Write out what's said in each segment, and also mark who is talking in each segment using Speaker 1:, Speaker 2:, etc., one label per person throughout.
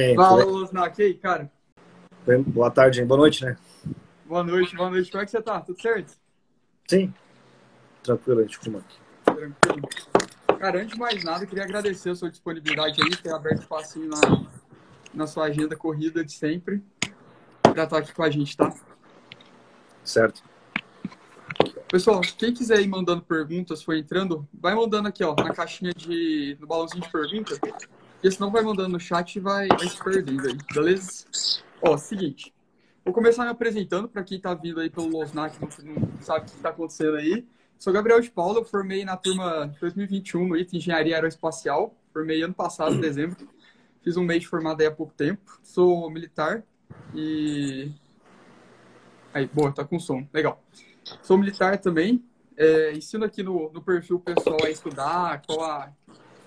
Speaker 1: E aí,
Speaker 2: Fala, Losnak. E aí, cara?
Speaker 1: Boa tarde, boa noite, né?
Speaker 2: Boa noite, boa noite. Como é que você tá? Tudo certo?
Speaker 1: Sim. Tranquilo, a gente costuma aqui.
Speaker 2: Tranquilo. Cara, antes de mais nada, eu queria agradecer a sua disponibilidade aí, ter aberto espacinho na, na sua agenda corrida de sempre, pra estar aqui com a gente, tá?
Speaker 1: Certo.
Speaker 2: Pessoal, quem quiser ir mandando perguntas, foi entrando, vai mandando aqui, ó, na caixinha de. no balãozinho de pergunta. Porque senão vai mandando no chat e vai, vai se perdendo aí, beleza? Ó, seguinte. Vou começar me apresentando para quem tá vindo aí pelo Losnac, não, não sabe o que tá acontecendo aí. Sou Gabriel de Paula, formei na turma 2021 no ITA Engenharia Aeroespacial. Formei ano passado, em dezembro. Fiz um mês de formado aí há pouco tempo. Sou militar e. Aí, boa, tá com som. Legal. Sou militar também. É, ensino aqui no, no perfil pessoal a estudar, qual a,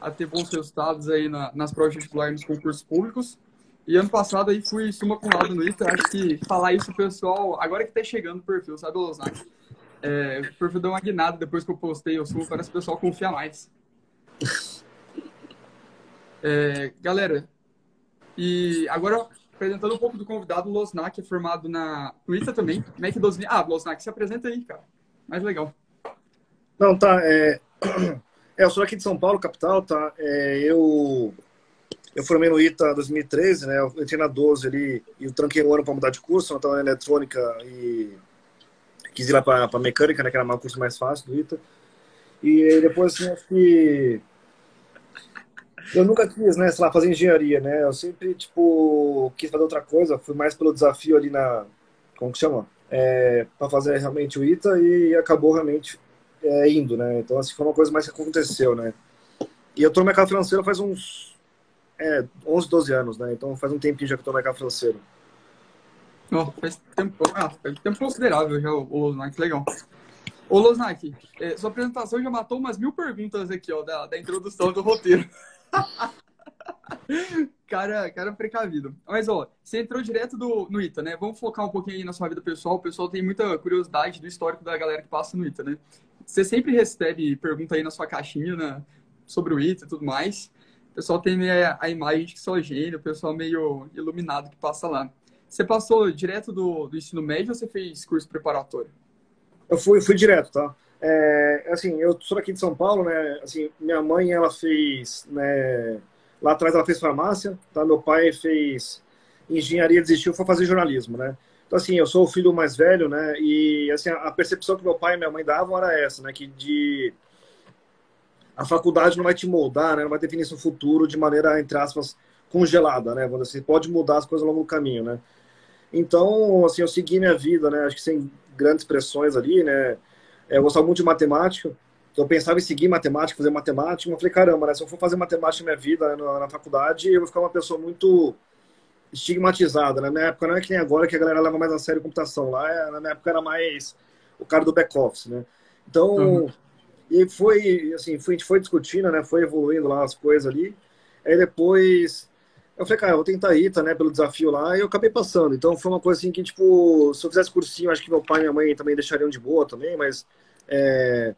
Speaker 2: a ter bons resultados aí na, nas provas vestibulares nos concursos públicos. E ano passado aí fui suma com lado no ITA. Acho que falar isso, pessoal, agora que tá chegando o perfil, sabe, Losnak? É, o perfil deu uma guinada depois que eu postei o sumo, parece que o pessoal confia mais. É, galera, e agora apresentando um pouco do convidado, o Losnak é formado na no ITA também. Mac 12. Ah, Losnak, se apresenta aí, cara. Mais legal.
Speaker 1: Não, tá. É... é, eu sou aqui de São Paulo, capital, tá? É, eu eu formei no ITA 2013, né? Eu entrei na 12 ali e eu tranquei um ano para mudar de curso, eu estava na eletrônica e quis ir lá para mecânica, né? Que era o curso mais fácil do ITA. E depois, assim, acho que eu nunca quis, né, sei lá, fazer engenharia, né? Eu sempre, tipo, quis fazer outra coisa, fui mais pelo desafio ali na, como que chama? É, para fazer realmente o ITA e acabou realmente é, indo, né? Então, assim, foi uma coisa mais que aconteceu, né? E eu tô no mercado financeiro faz uns é, 11, 12 anos, né? Então faz um tempinho já que eu tô no mercado financeiro.
Speaker 2: Oh, faz tempo, ah, faz tempo considerável já o Losnak, legal. Ô, Losnak, é, sua apresentação já matou umas mil perguntas aqui, ó, da, da introdução do roteiro. cara, cara precavido. Mas, ó, você entrou direto do, no ITA, né? Vamos focar um pouquinho aí na sua vida pessoal. O pessoal tem muita curiosidade do histórico da galera que passa no ITA, né? Você sempre recebe pergunta aí na sua caixinha né, sobre o ITA e tudo mais. O pessoal tem a, imagem de que sou gênio, o pessoal meio iluminado que passa lá. Você passou direto do, do ensino médio ou você fez curso preparatório?
Speaker 1: Eu fui, fui direto, tá? É, assim, eu sou aqui de São Paulo, né? Assim, minha mãe, ela fez, né? Lá atrás ela fez farmácia, tá? Meu pai fez engenharia, desistiu, foi fazer jornalismo, né? Então, assim, eu sou o filho mais velho, né? E, assim, a percepção que meu pai e minha mãe davam era essa, né? Que de... A faculdade não vai te moldar, né? Não vai definir seu futuro de maneira, entre aspas, congelada, né? Você pode mudar as coisas ao longo do caminho, né? Então, assim, eu segui minha vida, né? Acho que sem grandes pressões ali, né? Eu gostava muito de matemática. Eu pensava em seguir matemática, fazer matemática. Mas eu falei, caramba, né? Se eu for fazer matemática na minha vida, né, na, na, faculdade, eu vou ficar uma pessoa muito estigmatizada. Né? Na minha época não é que nem agora, que a galera leva mais a sério a computação. Lá, é, na minha época, era mais o cara do back-office, né? Então, uhum. e foi, assim, foi, a gente foi discutindo, né? Foi evoluindo lá as coisas ali. Aí depois eu falei, cara, eu vou tentar ir, tá, né, pelo desafio lá, e eu acabei passando. Então foi uma coisa assim que, tipo, se eu fizesse cursinho, acho que meu pai e minha mãe também deixariam de boa também, mas é,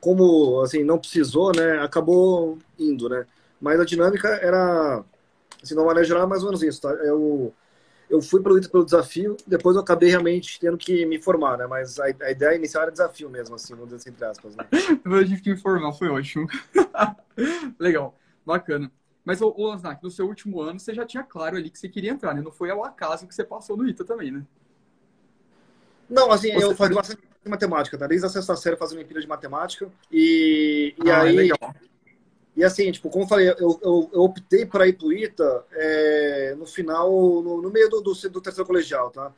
Speaker 1: como, assim, não precisou, né, acabou indo, né. Mas a dinâmica era, assim, de uma maneira geral, mais ou menos isso, tá. Eu, eu fui pelo, pelo desafio, depois eu acabei realmente tendo que me formar, né, mas a, a ideia inicial era desafio mesmo, assim, vamos dizer assim, entre aspas, né.
Speaker 2: eu tive que me formar, foi ótimo. Legal, bacana. Mas, ô, Osnak, no seu último ano, você já tinha claro ali que você queria entrar, né? Não foi ao acaso que você passou no ITA também, né?
Speaker 1: Não, assim, você eu fazia bastante matemática, tá? Desde a sexta série fazendo Olimpíada de Matemática. E, e ah, é aí. É legal. E assim, tipo, como eu falei, eu, eu, eu optei para ir pro ITA é, no final, no, no meio do, do, do, terceiro colegial, tá?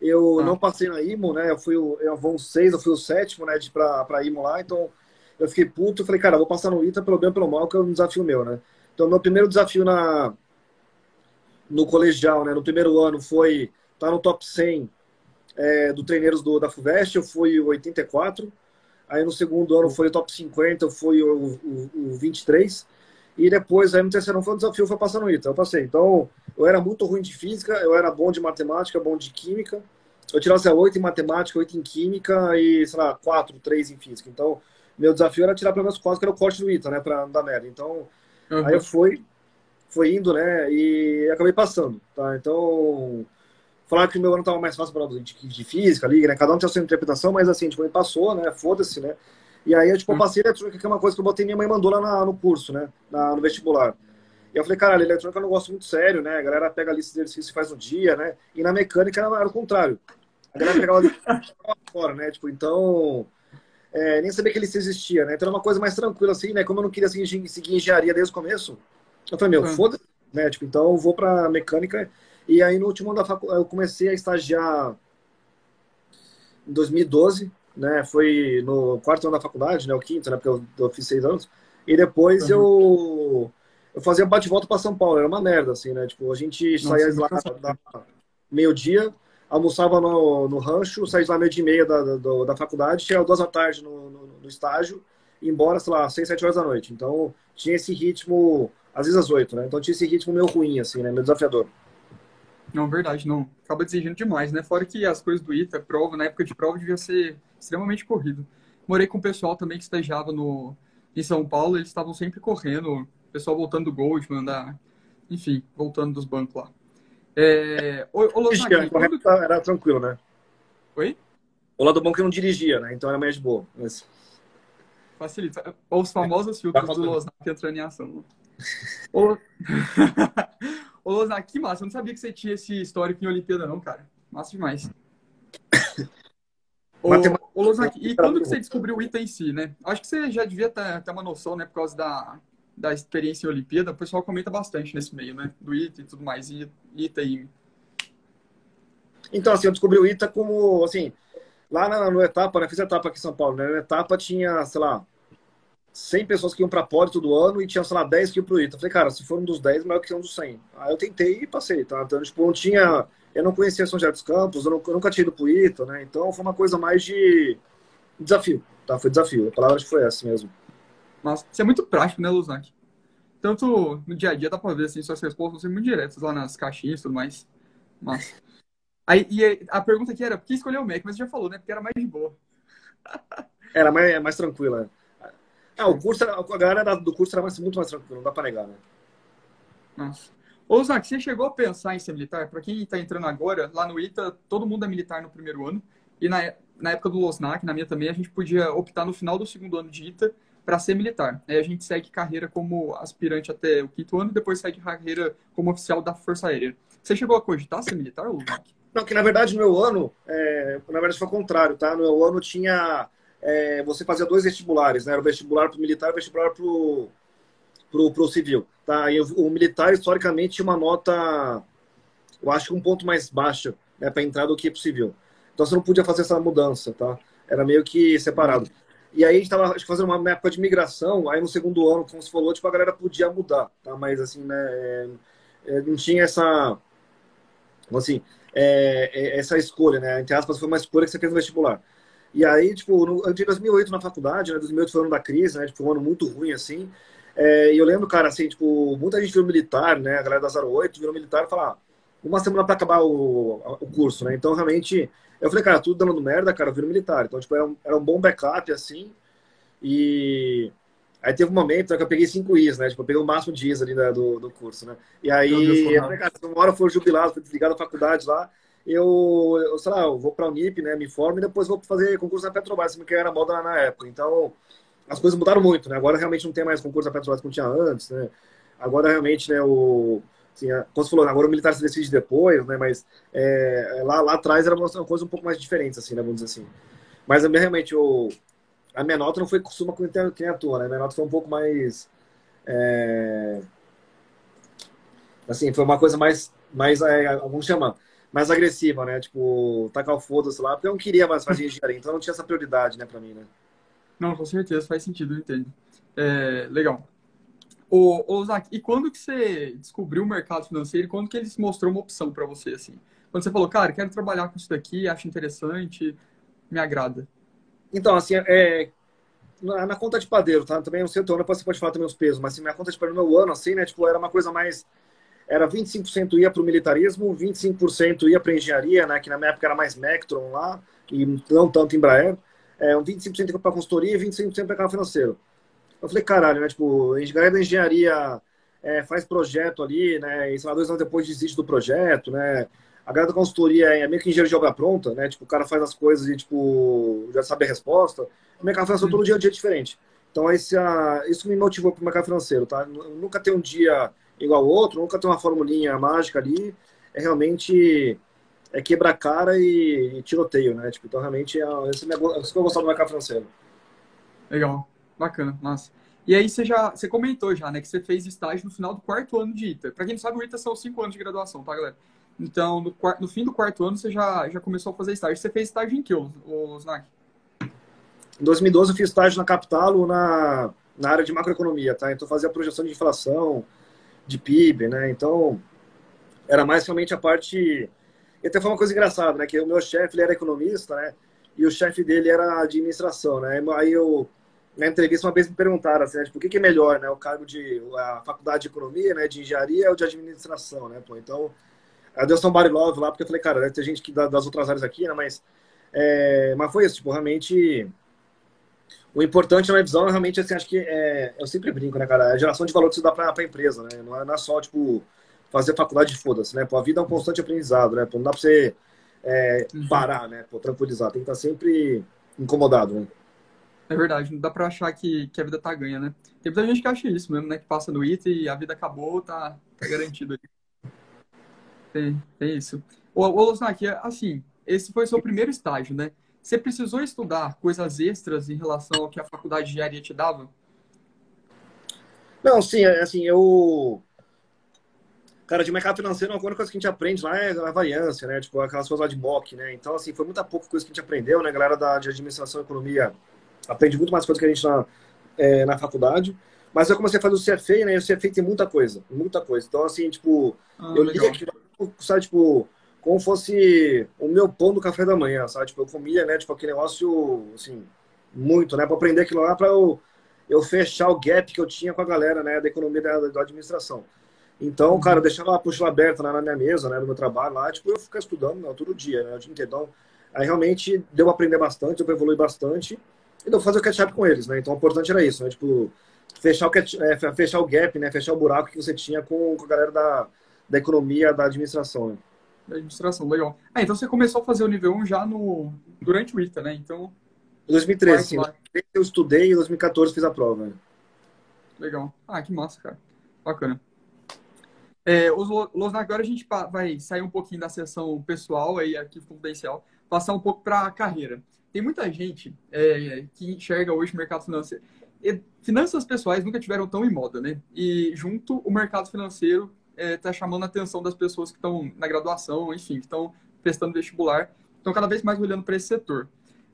Speaker 1: Eu ah. não passei na IMO, né? Eu fui o, eu vou um seis, eu fui o sétimo, né? De, pra, pra IMO lá, então eu fiquei puto. Eu falei, cara, vou passar no ITA pelo bem ou pelo mal, que é um desafio meu, né? Então, meu primeiro desafio na, no colegial, né, no primeiro ano, foi estar tá no top 100 é, do treineiros do, da FUVEST, eu fui o 84. Aí no segundo ano foi o top 50, eu fui o, o, o 23. E depois, aí no terceiro ano foi o desafio, foi passar no ITA. Eu passei. Então, eu era muito ruim de física, eu era bom de matemática, bom de química. Eu tirava, sei lá, 8 em matemática, 8 em química e, sei lá, 4, 3 em física. Então, meu desafio era tirar pelo menos 4, que era o corte do ITA, né, pra não dar merda. Então, Uhum. Aí eu fui, foi indo, né? E acabei passando, tá? Então, falar que o meu ano tava mais fácil para de, de física, ali, né? Cada um tinha sua interpretação, mas assim, tipo, ele passou, né? Foda-se, né? E aí, eu, tipo, eu passei eletrônica, que é uma coisa que eu botei minha mãe mandou lá na, no curso, né? Na, no vestibular. E eu falei, caralho, eletrônica eu não gosto muito sério, né? A galera pega a lista de exercícios e faz no dia, né? E na mecânica era, era o contrário. A galera pegava a fora, né? Tipo, então... É, nem sabia que ele existia, né? Então era uma coisa mais tranquila, assim, né? Como eu não queria seguir, seguir engenharia desde o começo, eu falei, meu, hum. foda-se, né? Tipo, então eu vou pra mecânica. E aí no último ano da faculdade, eu comecei a estagiar em 2012, né? Foi no quarto ano da faculdade, né? O quinto, né? Porque eu, eu fiz seis anos. E depois uhum. eu, eu fazia bate-volta para São Paulo. Era uma merda, assim, né? Tipo, a gente Nossa, saía lá da, meio-dia, almoçava no, no rancho, saía lá meio-dia e meia da, da, da faculdade, chegava duas da tarde no, no, no estágio, e embora, sei lá, seis, sete horas da noite. Então, tinha esse ritmo, às vezes às oito, né? Então, tinha esse ritmo meio ruim, assim, né? Meio desafiador.
Speaker 2: Não, verdade, não. Acaba exigindo demais, né? Fora que as coisas do ITA, prova, na época de prova, devia ser extremamente corrido. Morei com o pessoal também que estagiava no, em São Paulo, eles estavam sempre correndo, o pessoal voltando do Goldman, da, enfim, voltando dos bancos lá. É, o, o
Speaker 1: Losaki, quando... Era tranquilo, né?
Speaker 2: Oi?
Speaker 1: O lado bom é que não dirigia, né? Então era mais de boa. Mas...
Speaker 2: Facilita. Os famosos filtros do Losnak entrando em ação. o... Ô, Losnak, que massa. Eu não sabia que você tinha esse histórico em Olimpíada, não, cara. Massa demais. ô, ô e quando que você descobriu o ITA em si, né? Acho que você já devia ter, ter uma noção, né? Por causa da, da experiência em Olimpíada. O pessoal comenta bastante nesse meio, né? Do ITA e tudo mais. E ITA e...
Speaker 1: Então, assim, eu descobri o ITA como, assim... Lá na, no etapa, né? Fiz etapa aqui em São Paulo, né? Na etapa tinha, sei lá, 100 pessoas que iam para pódio todo ano e tinha, sei lá, 10 que iam pro ITA. Eu falei, cara, se for um dos 10, maior que um dos 100. Aí eu tentei e passei, tá? Então, tipo, não tinha... Eu não conhecia São José dos Campos, eu, não, eu nunca tinha ido pro ITA, né? Então foi uma coisa mais de desafio, tá? Foi desafio. A palavra foi essa mesmo.
Speaker 2: Nossa, isso é muito prático, né, Luzak? Tanto no dia a dia dá pra ver, assim, suas respostas são muito diretas lá nas caixinhas e tudo mais. Mas... Aí, e a pergunta aqui era, por que escolheu o Mac? Mas você já falou, né? Porque era mais de boa.
Speaker 1: Era mais, mais tranquila. Ah, o curso, a galera do curso mais, muito mais tranquilo, não dá pra negar, né?
Speaker 2: Nossa. Ô, Zac, você chegou a pensar em ser militar? Para quem está entrando agora, lá no ITA, todo mundo é militar no primeiro ano. E na, na época do Losnak, na minha também, a gente podia optar no final do segundo ano de ITA para ser militar. Aí a gente segue carreira como aspirante até o quinto ano, depois segue carreira como oficial da Força Aérea. Você chegou a cogitar ser militar, Losnak?
Speaker 1: Não, que na verdade no meu ano, é, na verdade foi o contrário, tá? No meu ano tinha é, você fazia dois vestibulares, né? Era o vestibular para o militar e o vestibular para o civil. Tá? E o, o, militar, historicamente, tinha uma nota, eu acho que um ponto mais baixa né, para entrar do que para o civil. Então você não podia fazer essa mudança, tá? Era meio que separado. E aí a gente estava fazendo uma época de migração, aí no segundo ano, como você falou, tipo, a galera podia mudar, tá? Mas assim, né, é, é, não tinha essa, assim, é, é, essa escolha, né? Entre aspas, foi uma escolha que você fez no vestibular. E aí, tipo, no, eu tive 2008 na faculdade, né? 2008 foi um ano da crise, né? Tipo, um ano muito ruim, assim. É, e eu lembro, cara, assim, tipo, muita gente virou militar, né? A galera da 08 virou militar e falar, ah, uma semana para acabar o, o curso, né? Então, realmente, eu falei, cara, tudo dando merda, cara, eu viro militar. Então, tipo, era um, era um bom backup, assim. E aí teve um momento né, que eu peguei cinco Is, né? Tipo, eu peguei o máximo de Is ali né, do, do curso, né? E aí, eu falei, cara, se uma hora eu for jubilado, for desligado da faculdade lá, eu, eu sei lá, eu vou para a Unip, né, me formo e depois vou fazer concurso na Petrobras, que era moda na época. Então, as coisas mudaram muito, né? Agora realmente não tem mais concurso na Petrobras como tinha antes, né? Agora realmente, né, o assim, como você falou, agora o militar se decide depois, né? Mas é, lá, lá atrás era uma coisa um pouco mais diferente, assim, né? Vamos dizer assim. Mas realmente o, a minha nota não foi costuma com quem atua, né? A minha nota foi um pouco mais é, assim, foi uma coisa mais mais é, vamos chamar mais agressiva, né? Tipo, tacar o foda-se lá, porque eu não queria mais fazer engenharia, então não tinha essa prioridade, né, pra mim, né?
Speaker 2: Não, com certeza, faz sentido, eu entendo. É, legal. Ô, ô Zach, e quando que você descobriu o mercado financeiro e quando que ele se mostrou uma opção para você, assim? Quando você falou, cara, quero trabalhar com isso daqui, acho interessante, me agrada.
Speaker 1: Então, assim, é, na, na conta de padeiro, tá? Também não sei o teu ano, você pode falar também os pesos, mas assim, minha conta de padeiro meu ano, assim, né, tipo, era uma coisa mais era 25% ia para o militarismo, 25% ia para engenharia, né, que na minha época era mais Mectron lá, e não tanto Embraer, é, um 25% para consultoria e 25% para canal financeiro. Eu falei, caralho, né, tipo, engenharia da engenharia é, faz projeto ali, né? E, sei lá, dois anos depois desiste do projeto, né? A galera da consultoria é meio que engenheiro de obra pronta, né? Tipo, o cara faz as coisas e, tipo, já sabe a resposta. O mercado financeiro todo dia é um dia diferente. Então, esse, uh, isso me motivou para o mercado financeiro, tá? Nunca tem um dia igual ao outro, nunca tem uma formulinha mágica ali. É realmente é quebrar cara e, e, tiroteio, né? Tipo, então, realmente, é, esse é isso que eu gostava do mercado financeiro.
Speaker 2: Legal, bacana, nossa. E aí você já você comentou já, né, que você fez estágio no final do quarto ano de ITA. Para quem não sabe, o ITA são cinco anos de graduação, tá, galera? Então, no, no fim do quarto ano, você já, já começou a fazer estágio. Você fez estágio em que, o Snack?
Speaker 1: Em 2012, eu fiz estágio na Capital na, na área de macroeconomia, tá? Então, fazia projeção de inflação, de PIB, né? Então, era mais realmente a parte... E até foi uma coisa engraçada, né? Que o meu chefe, ele era economista, né? E o chefe dele era administração, né? Aí eu, na entrevista, uma vez me perguntaram, assim, né? tipo, o que, que é melhor, né? O cargo de... a faculdade de economia, né? De engenharia ou de administração, né? Pô, então Aí deu somebody love lá, porque eu falei, cara, deve ter gente que das outras áreas aqui, né? Mas, é, mas foi isso, tipo, realmente. O importante na minha visão, realmente, assim, acho que é, eu sempre brinco, né, cara? É a geração de valor que você dá pra, pra empresa, né? Não é, não é só, tipo, fazer faculdade de foda-se, né? Pô, a vida é um constante aprendizado, né? Pô, não dá pra você é, uhum. parar, né? Pô, tranquilizar. Tem que estar sempre incomodado, né?
Speaker 2: É verdade, não dá pra achar que, que a vida tá ganha, né? Tem muita gente que acha isso mesmo, né? Que passa no IT e a vida acabou, tá, tá garantido ali. Tem, tem isso. Ô, ô Losnak, assim, esse foi o seu primeiro estágio, né? Você precisou estudar coisas extras em relação ao que a faculdade de engenharia te dava?
Speaker 1: Não, sim, é, assim, eu... Cara, de mercado financeiro, uma coisa que a gente aprende lá é a variância, né? Tipo, aquelas coisas lá de mock, né? Então, assim, foi muita pouca coisa que a gente aprendeu, né? A galera da, de administração e economia aprende muito mais coisa que a gente na, é, na faculdade. Mas eu comecei a fazer o CFA, né? E o CFA tem muita coisa, muita coisa. Então, assim, tipo, ah, eu li aquilo sabe, tipo, como fosse o meu pão do café da manhã, sabe? Tipo, eu comia, né, tipo, aquele negócio, assim, muito, né, para aprender aquilo lá, para eu, eu fechar o gap que eu tinha com a galera, né, da economia da, da administração. Então, uhum. cara, eu deixava a puxa aberta né, na minha mesa, né, no meu trabalho lá, tipo, eu ficar estudando né, todo dia, né, o dia inteiro. Então, aí realmente deu a aprender bastante, deu pra evoluir bastante, e deu fazer o catch-up com eles, né, então o importante era isso, né, tipo, fechar o, catch, é, fechar o gap, né, fechar o buraco que você tinha com, com a galera da, da economia da administração. Né?
Speaker 2: Da administração, legal. Ah, então você começou a fazer o nível 1 já no, durante o ITA, né? Então.
Speaker 1: Em 2013, sim. Eu estudei e em 2014 fiz a prova. Né?
Speaker 2: Legal. Ah, que massa, cara. Bacana. É, os agora a gente vai sair um pouquinho da sessão pessoal aí, arquivo confidencial, passar um pouco para a carreira. Tem muita gente é, que enxerga hoje o mercado financeiro. E finanças pessoais nunca tiveram tão em moda, né? E junto o mercado financeiro está é, tá chamando a atenção das pessoas que estão na graduação, enfim, que estão prestando vestibular, estão cada vez mais olhando para esse setor.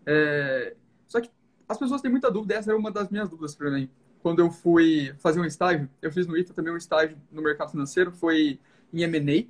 Speaker 2: É, só que as pessoas têm muita dúvida, essa era uma das minhas dúvidas para mim. Quando eu fui fazer um estágio, eu fiz no ITA também um estágio no mercado financeiro, foi em M&A,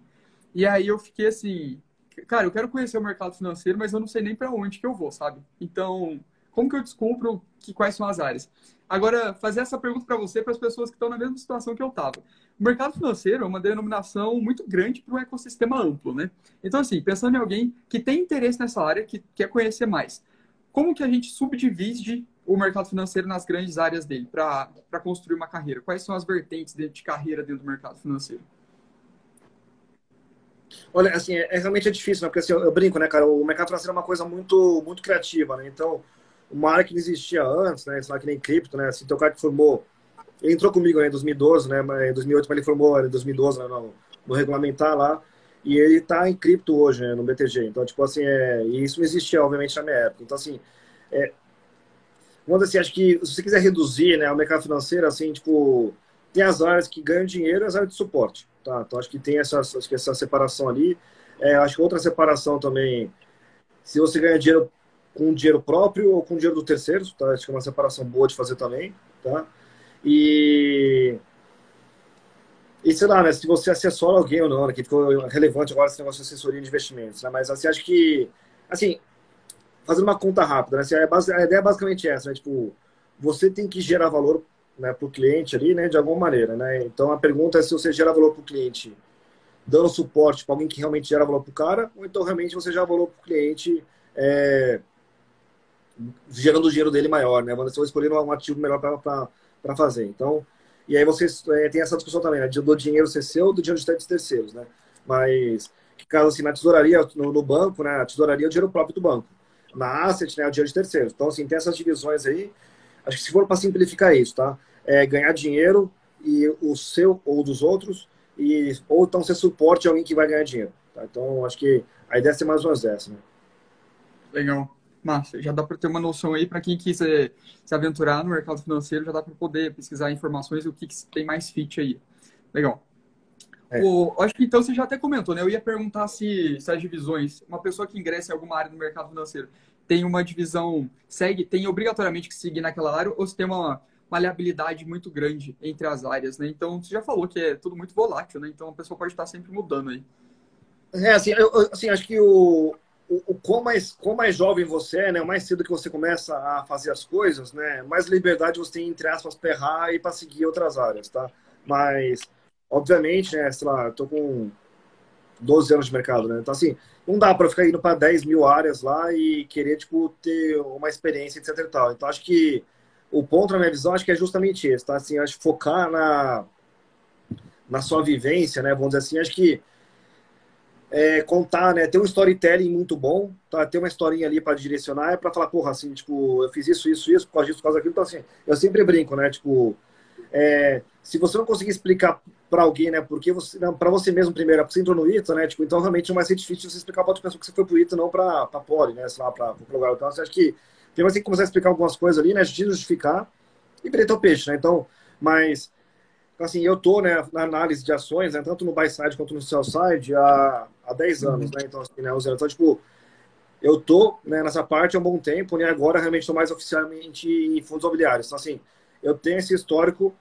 Speaker 2: e aí eu fiquei assim, cara, eu quero conhecer o mercado financeiro, mas eu não sei nem para onde que eu vou, sabe? Então, como que eu descubro que, quais são as áreas? Agora, fazer essa pergunta para você, para as pessoas que estão na mesma situação que eu estava. O mercado financeiro é uma denominação muito grande para um ecossistema amplo, né? Então, assim, pensando em alguém que tem interesse nessa área, que quer conhecer mais, como que a gente subdivide o mercado financeiro nas grandes áreas dele para construir uma carreira? Quais são as vertentes de carreira dentro do mercado financeiro?
Speaker 1: Olha, assim, é, é realmente é difícil, né? Porque assim, eu, eu, brinco, né, cara? O mercado financeiro é uma coisa muito, muito criativa, né? Então, uma área que não existia antes, né? Sei lá, que nem cripto, né? Assim, teu cara que formou. Ele entrou comigo né, em 2012, né? Em 2008, mas ele formou em 2012 né, no, no regulamentar lá. E ele está em cripto hoje, né, no BTG. Então, tipo assim, é, e isso não existia, obviamente, na minha época. Então, assim, é, vamos assim, acho que se você quiser reduzir né, o mercado financeiro, assim, tipo, tem as áreas que ganham dinheiro e as áreas de suporte, tá? Então, acho que tem essa, acho que essa separação ali. É, acho que outra separação também, se você ganha dinheiro com dinheiro próprio ou com dinheiro do terceiro, tá? Acho que é uma separação boa de fazer também, tá? E e sei lá, né, se você assessora alguém ou não, né, que ficou relevante agora esse negócio de assessoria de investimentos, né? Mas assim, acho que assim, fazendo uma conta rápida, né? Assim, a, a ideia é basicamente essa, né? Tipo, você tem que gerar valor né, para o cliente ali, né, de alguma maneira, né? Então a pergunta é se você gera valor para o cliente dando suporte para alguém que realmente gera valor para o cara, ou então realmente você gera valor para o cliente é, gerando o dinheiro dele maior, né? Você vai escolher um ativo melhor para fazer. Então, E aí vocês é, tem essa discussão também, né? Do dinheiro ser seu, do dinheiro de terceiros, né? Mas, caso assim, na tesouraria, no, no, banco, né? A tesouraria é o dinheiro próprio do banco. Na asset, né? É o dinheiro de terceiros. Então, assim, tem essas divisões aí. Acho que se for para simplificar isso, tá? É ganhar dinheiro e o seu ou dos outros, e, ou então ser suporte a alguém que vai ganhar dinheiro. Tá? Então, acho que a ideia é ser mais ou menos essa, né?
Speaker 2: Legal. Massa, já dá para ter uma noção aí para quem quiser se aventurar no mercado financeiro, já dá para poder pesquisar informações do que, que tem mais fit aí. Legal. É. O, acho que então você já até comentou, né? Eu ia perguntar se, se as divisões, uma pessoa que ingressa em alguma área do mercado financeiro, tem uma divisão, segue, tem obrigatoriamente que seguir naquela área, ou se tem uma maleabilidade muito grande entre as áreas, né? Então, você já falou que é tudo muito volátil, né? Então, a pessoa pode estar sempre mudando aí.
Speaker 1: É, assim, eu, assim acho que o, o, o quão, mais, quão mais jovem você é, né? O mais cedo que você começa a fazer as coisas, né? Mais liberdade você tem, entre aspas, para errar e para seguir outras áreas, tá? Mas, obviamente, né? Sei lá, tô com 12 anos de mercado, né? Então, assim, não dá para ficar indo para 10 mil áreas lá e querer, tipo, ter uma experiência, etc e tal. Então, acho que o ponto, na minha visão, acho que é justamente esse, tá? Assim, acho que focar na, na sua vivência, né? Vamos dizer assim, acho que é, contar, né? Ter um storytelling muito bom, tá? Ter uma historinha ali para direcionar, é para falar, porra, assim, tipo, eu fiz isso, isso, isso, por causa disso, por causa daquilo. Então, assim, eu sempre brinco, né? Tipo, é, se você não conseguir explicar para alguém, né, porque você, para você mesmo primeiro, é porque você entrou no ITA, né, tipo, então realmente não vai ser difícil você explicar para outra pessoa que você foi pro ITA, não para para Poli, né, sei lá, para o lugar. Então, você acha que tem mais que começar a explicar algumas coisas ali, né, justificar e vender o peixe, né? Então, mas assim, eu tô, né, na análise de ações, né, tanto no buy side quanto no sell side há, há 10 uhum. anos, né? Então, assim, né, então, tipo, eu tô né, nessa parte há um bom tempo, né? Agora realmente estou mais oficialmente em fundos imobiliários. Então, assim, eu tenho esse histórico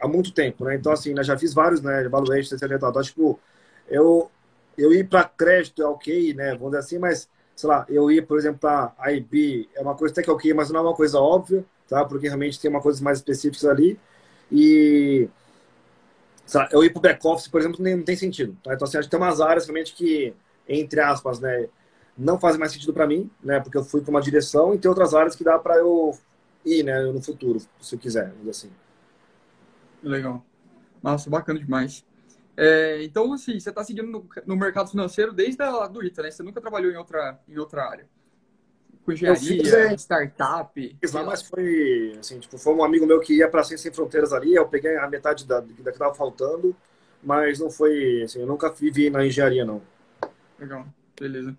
Speaker 1: há muito tempo, né? Então, assim, né, já fiz vários, né, valuations, etc. Então, tipo, eu, eu ir para crédito é ok, né? Vamos dizer assim, mas, sei lá, eu ir, por exemplo, para IB é uma coisa até que é ok, mas não é uma coisa óbvia, tá? Porque realmente tem uma coisa mais específica ali. E lá, eu ir para o back-office, por exemplo, não tem sentido. Tá? Então, assim, acho que tem umas áreas realmente que, entre aspas, né, não fazem mais sentido para mim, né, porque eu fui para uma direção, e tem outras áreas que dá para eu ir né, no futuro, se eu quiser, assim.
Speaker 2: Legal. Nossa, bacana demais. É, então, assim, você está seguindo no, no, mercado financeiro desde a do ITA, né? Você nunca trabalhou em outra, em outra área? Com engenharia, é, startup.
Speaker 1: Fiz lá, mas foi assim, tipo, foi um amigo meu que ia para Ciência Sem Fronteiras ali, eu peguei a metade da, da que estava faltando, mas não foi, assim, eu nunca vivi na engenharia, não.
Speaker 2: Legal, beleza.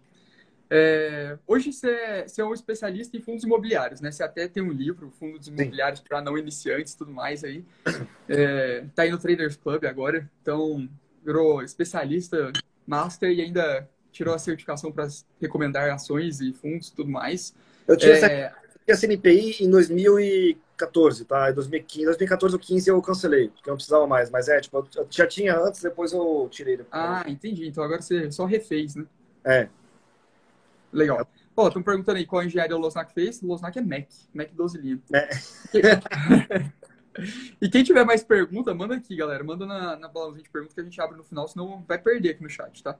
Speaker 2: É, hoje você é, você é, um especialista em fundos imobiliários, né? Você até tem um livro, Fundos Imobiliários para Não Iniciantes e tudo mais aí. É, tá aí no Traders Club agora, então virou especialista, master e ainda tirou a certificação para recomendar ações e fundos e tudo mais.
Speaker 1: Eu tinha, é... a CNPI em 2014, tá? Em 2015, 2014 ou 15 eu cancelei, porque eu não precisava mais. Mas é, tipo, eu já tinha antes, depois eu tirei. Depois.
Speaker 2: Ah, entendi. Então agora você só refez, né?
Speaker 1: É.
Speaker 2: Legal. Pô, estão perguntando aí qual engenharia o Losnak fez. O Losnak é Mac, Mac 12 linhas. É. e quem tiver mais pergunta, manda aqui, galera. Manda na, na balãozinha de pergunta que a gente abre no final, senão vai perder aqui no chat, tá?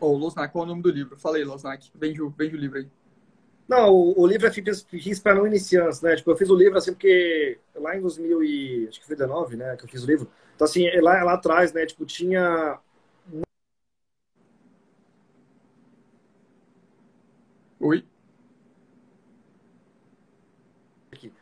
Speaker 2: Ô, oh, Losnak, qual é o nome do livro? Falei, Losnak. Vende, vende o livro aí.
Speaker 1: Não, o, o livro é fiz para não iniciantes, né? Tipo, eu fiz o livro assim porque lá em 2019, né, que eu fiz o livro. Então assim, lá, lá atrás, né, tipo, tinha
Speaker 2: Oi.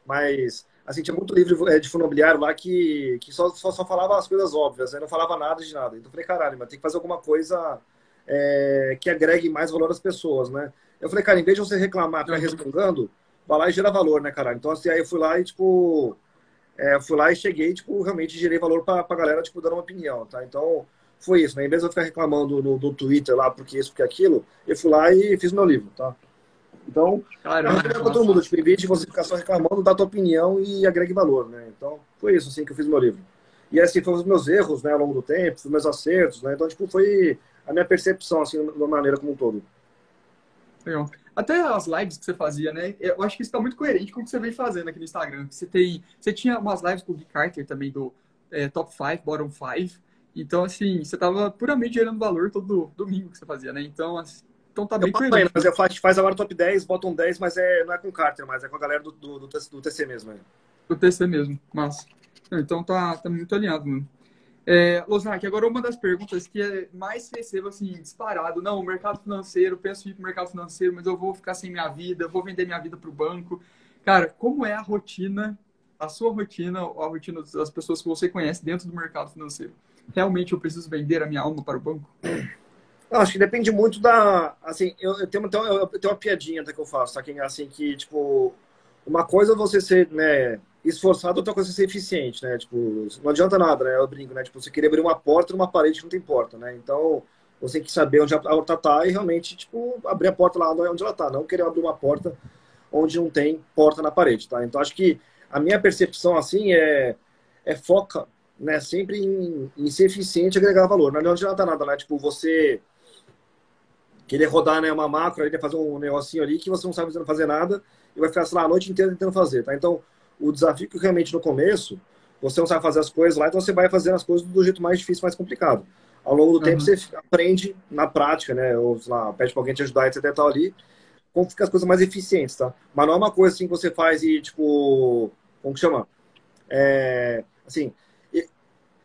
Speaker 1: Mas assim, tinha muito livro é, de fundo imobiliário lá que, que só, só, só falava as coisas óbvias, né? não falava nada de nada. Então eu falei, caralho, mas tem que fazer alguma coisa é, que agregue mais valor às pessoas, né? Eu falei, cara, em vez de você reclamar, ficar respondendo, vai lá e gera valor, né, cara? Então, assim, aí eu fui lá e, tipo, é, fui lá e cheguei, tipo, realmente gerei valor pra, pra galera, tipo, dando uma opinião, tá? Então, foi isso, né? Em vez de eu ficar reclamando no, no Twitter lá, porque isso, porque aquilo, eu fui lá e fiz meu livro, tá? Então, Caramba, é pra todo mundo, tipo, em vez de você ficar só reclamando, dá tua opinião e agregue valor, né? Então, foi isso, assim, que eu fiz meu livro. E, assim, foram os meus erros, né, ao longo do tempo, os meus acertos, né? Então, tipo, foi a minha percepção, assim, de uma maneira como um todo.
Speaker 2: Legal. Até as lives que você fazia, né? Eu acho que isso está muito coerente com o que você vem fazendo aqui no Instagram. Você tem, você tinha umas lives com o Gui Carter também do é, Top 5, Bottom 5. Então, assim, você estava puramente gerando valor todo domingo que você fazia, né? Então, assim, então tá bem eu coerente.
Speaker 1: Mas eu faço, faz agora top 10, bottom 10, mas é, não é com o Carter, mas é com a galera do, do, do, TC mesmo. É.
Speaker 2: Do TC mesmo, mas Então tá, tá muito alinhado, mano. É, Loznak, agora uma das perguntas que é mais recebo, assim, disparado. Não, o mercado financeiro, penso em ir pro mercado financeiro, mas eu vou ficar sem minha vida, vou vender minha vida para o banco. Cara, como é a rotina, a sua rotina, a rotina das pessoas que você conhece dentro do mercado financeiro? Realmente eu preciso vender a minha alma para o banco?
Speaker 1: Eu acho que depende muito da. Assim, eu, eu, tenho, eu tenho uma piadinha que eu faço, tá? Que, assim, que, tipo, uma coisa é você ser, né, esforçado, outra coisa é ser eficiente, né? Tipo, não adianta nada, né? Eu brinco, né? Tipo, você querer abrir uma porta numa parede que não tem porta, né? Então, você tem que saber onde a porta tá e realmente, tipo, abrir a porta lá onde ela tá. Não querer abrir uma porta onde não tem porta na parede, tá? Então, acho que a minha percepção, assim, é, é foca, né? Sempre em, em ser eficiente e agregar valor. Não adianta nada, né? Tipo, você querer rodar né, uma macro, aí, fazer um negocinho ali que você não sabe fazer nada e vai ficar, sei lá, a noite inteira tentando fazer, tá? Então, o desafio que realmente no começo, você não sabe fazer as coisas lá, então você vai fazendo as coisas do jeito mais difícil, mais complicado. Ao longo do uhum. tempo, você aprende na prática, né? Ou, sei lá, pede pra alguém te ajudar, etc. tal ali, como fica as coisas mais eficientes, tá? Mas não é uma coisa assim que você faz e, tipo, como que chama? É, assim,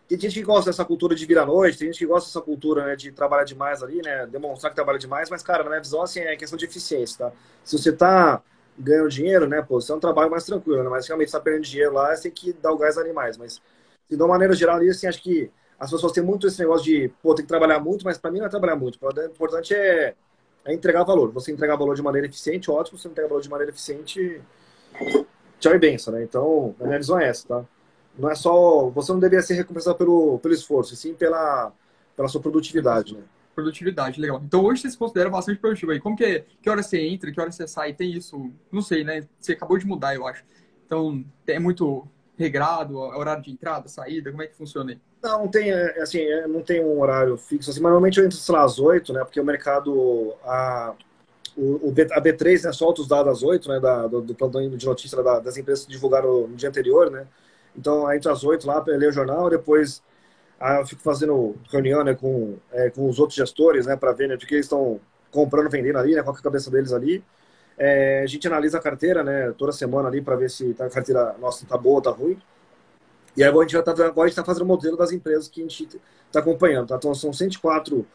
Speaker 1: tem gente que gosta dessa cultura de vir à noite, tem gente que gosta dessa cultura né, de trabalhar demais ali, né? Demonstrar que trabalha demais, mas, cara, na minha visão, assim, é questão de eficiência, tá? Se você tá ganhando dinheiro, né, pô, você é um trabalho mais tranquilo, né? Mas realmente está perdendo dinheiro lá, você tem que dar o gás ali mais. Mas, de uma maneira geral, assim, acho que as pessoas têm muito esse negócio de, pô, tem que trabalhar muito, mas para mim não é trabalhar muito. O importante é, é entregar valor. Você entregar valor de maneira eficiente, ótimo. Você entregar valor de maneira eficiente, tchau e benção, né? Então, a minha visão é essa, tá? não é só. Você não deveria ser recompensado pelo, pelo esforço, sim pela, pela sua produtividade, né?
Speaker 2: Produtividade, legal. Então hoje você se considera bastante produtivo aí. Como que é? Que hora você entra, que hora você sai? Tem isso? Não sei, né? Você acabou de mudar, eu acho. Então é muito regrado, horário de entrada, saída, como é que funciona aí?
Speaker 1: Não, tem, é, assim, é, não tem um horário fixo. Assim, normalmente eu entro, sei lá, às 8, né? Porque o mercado, a, o, a B3 né, solta os dados às 8, né? Da, do, do plantão de notícia da, das empresas que divulgaram no dia anterior, né? Então, entre as oito lá, eu leio o jornal, depois eu fico fazendo reunião né, com, é, com os outros gestores, né, para ver né, de que eles estão comprando, vendendo ali, né, qual é a cabeça deles ali. É, a gente analisa a carteira, né, toda semana ali para ver se tá, a carteira nossa tá boa tá ruim. E agora a gente já tá, agora a gente tá fazendo o modelo das empresas que a gente está acompanhando. Tá? Então, são 104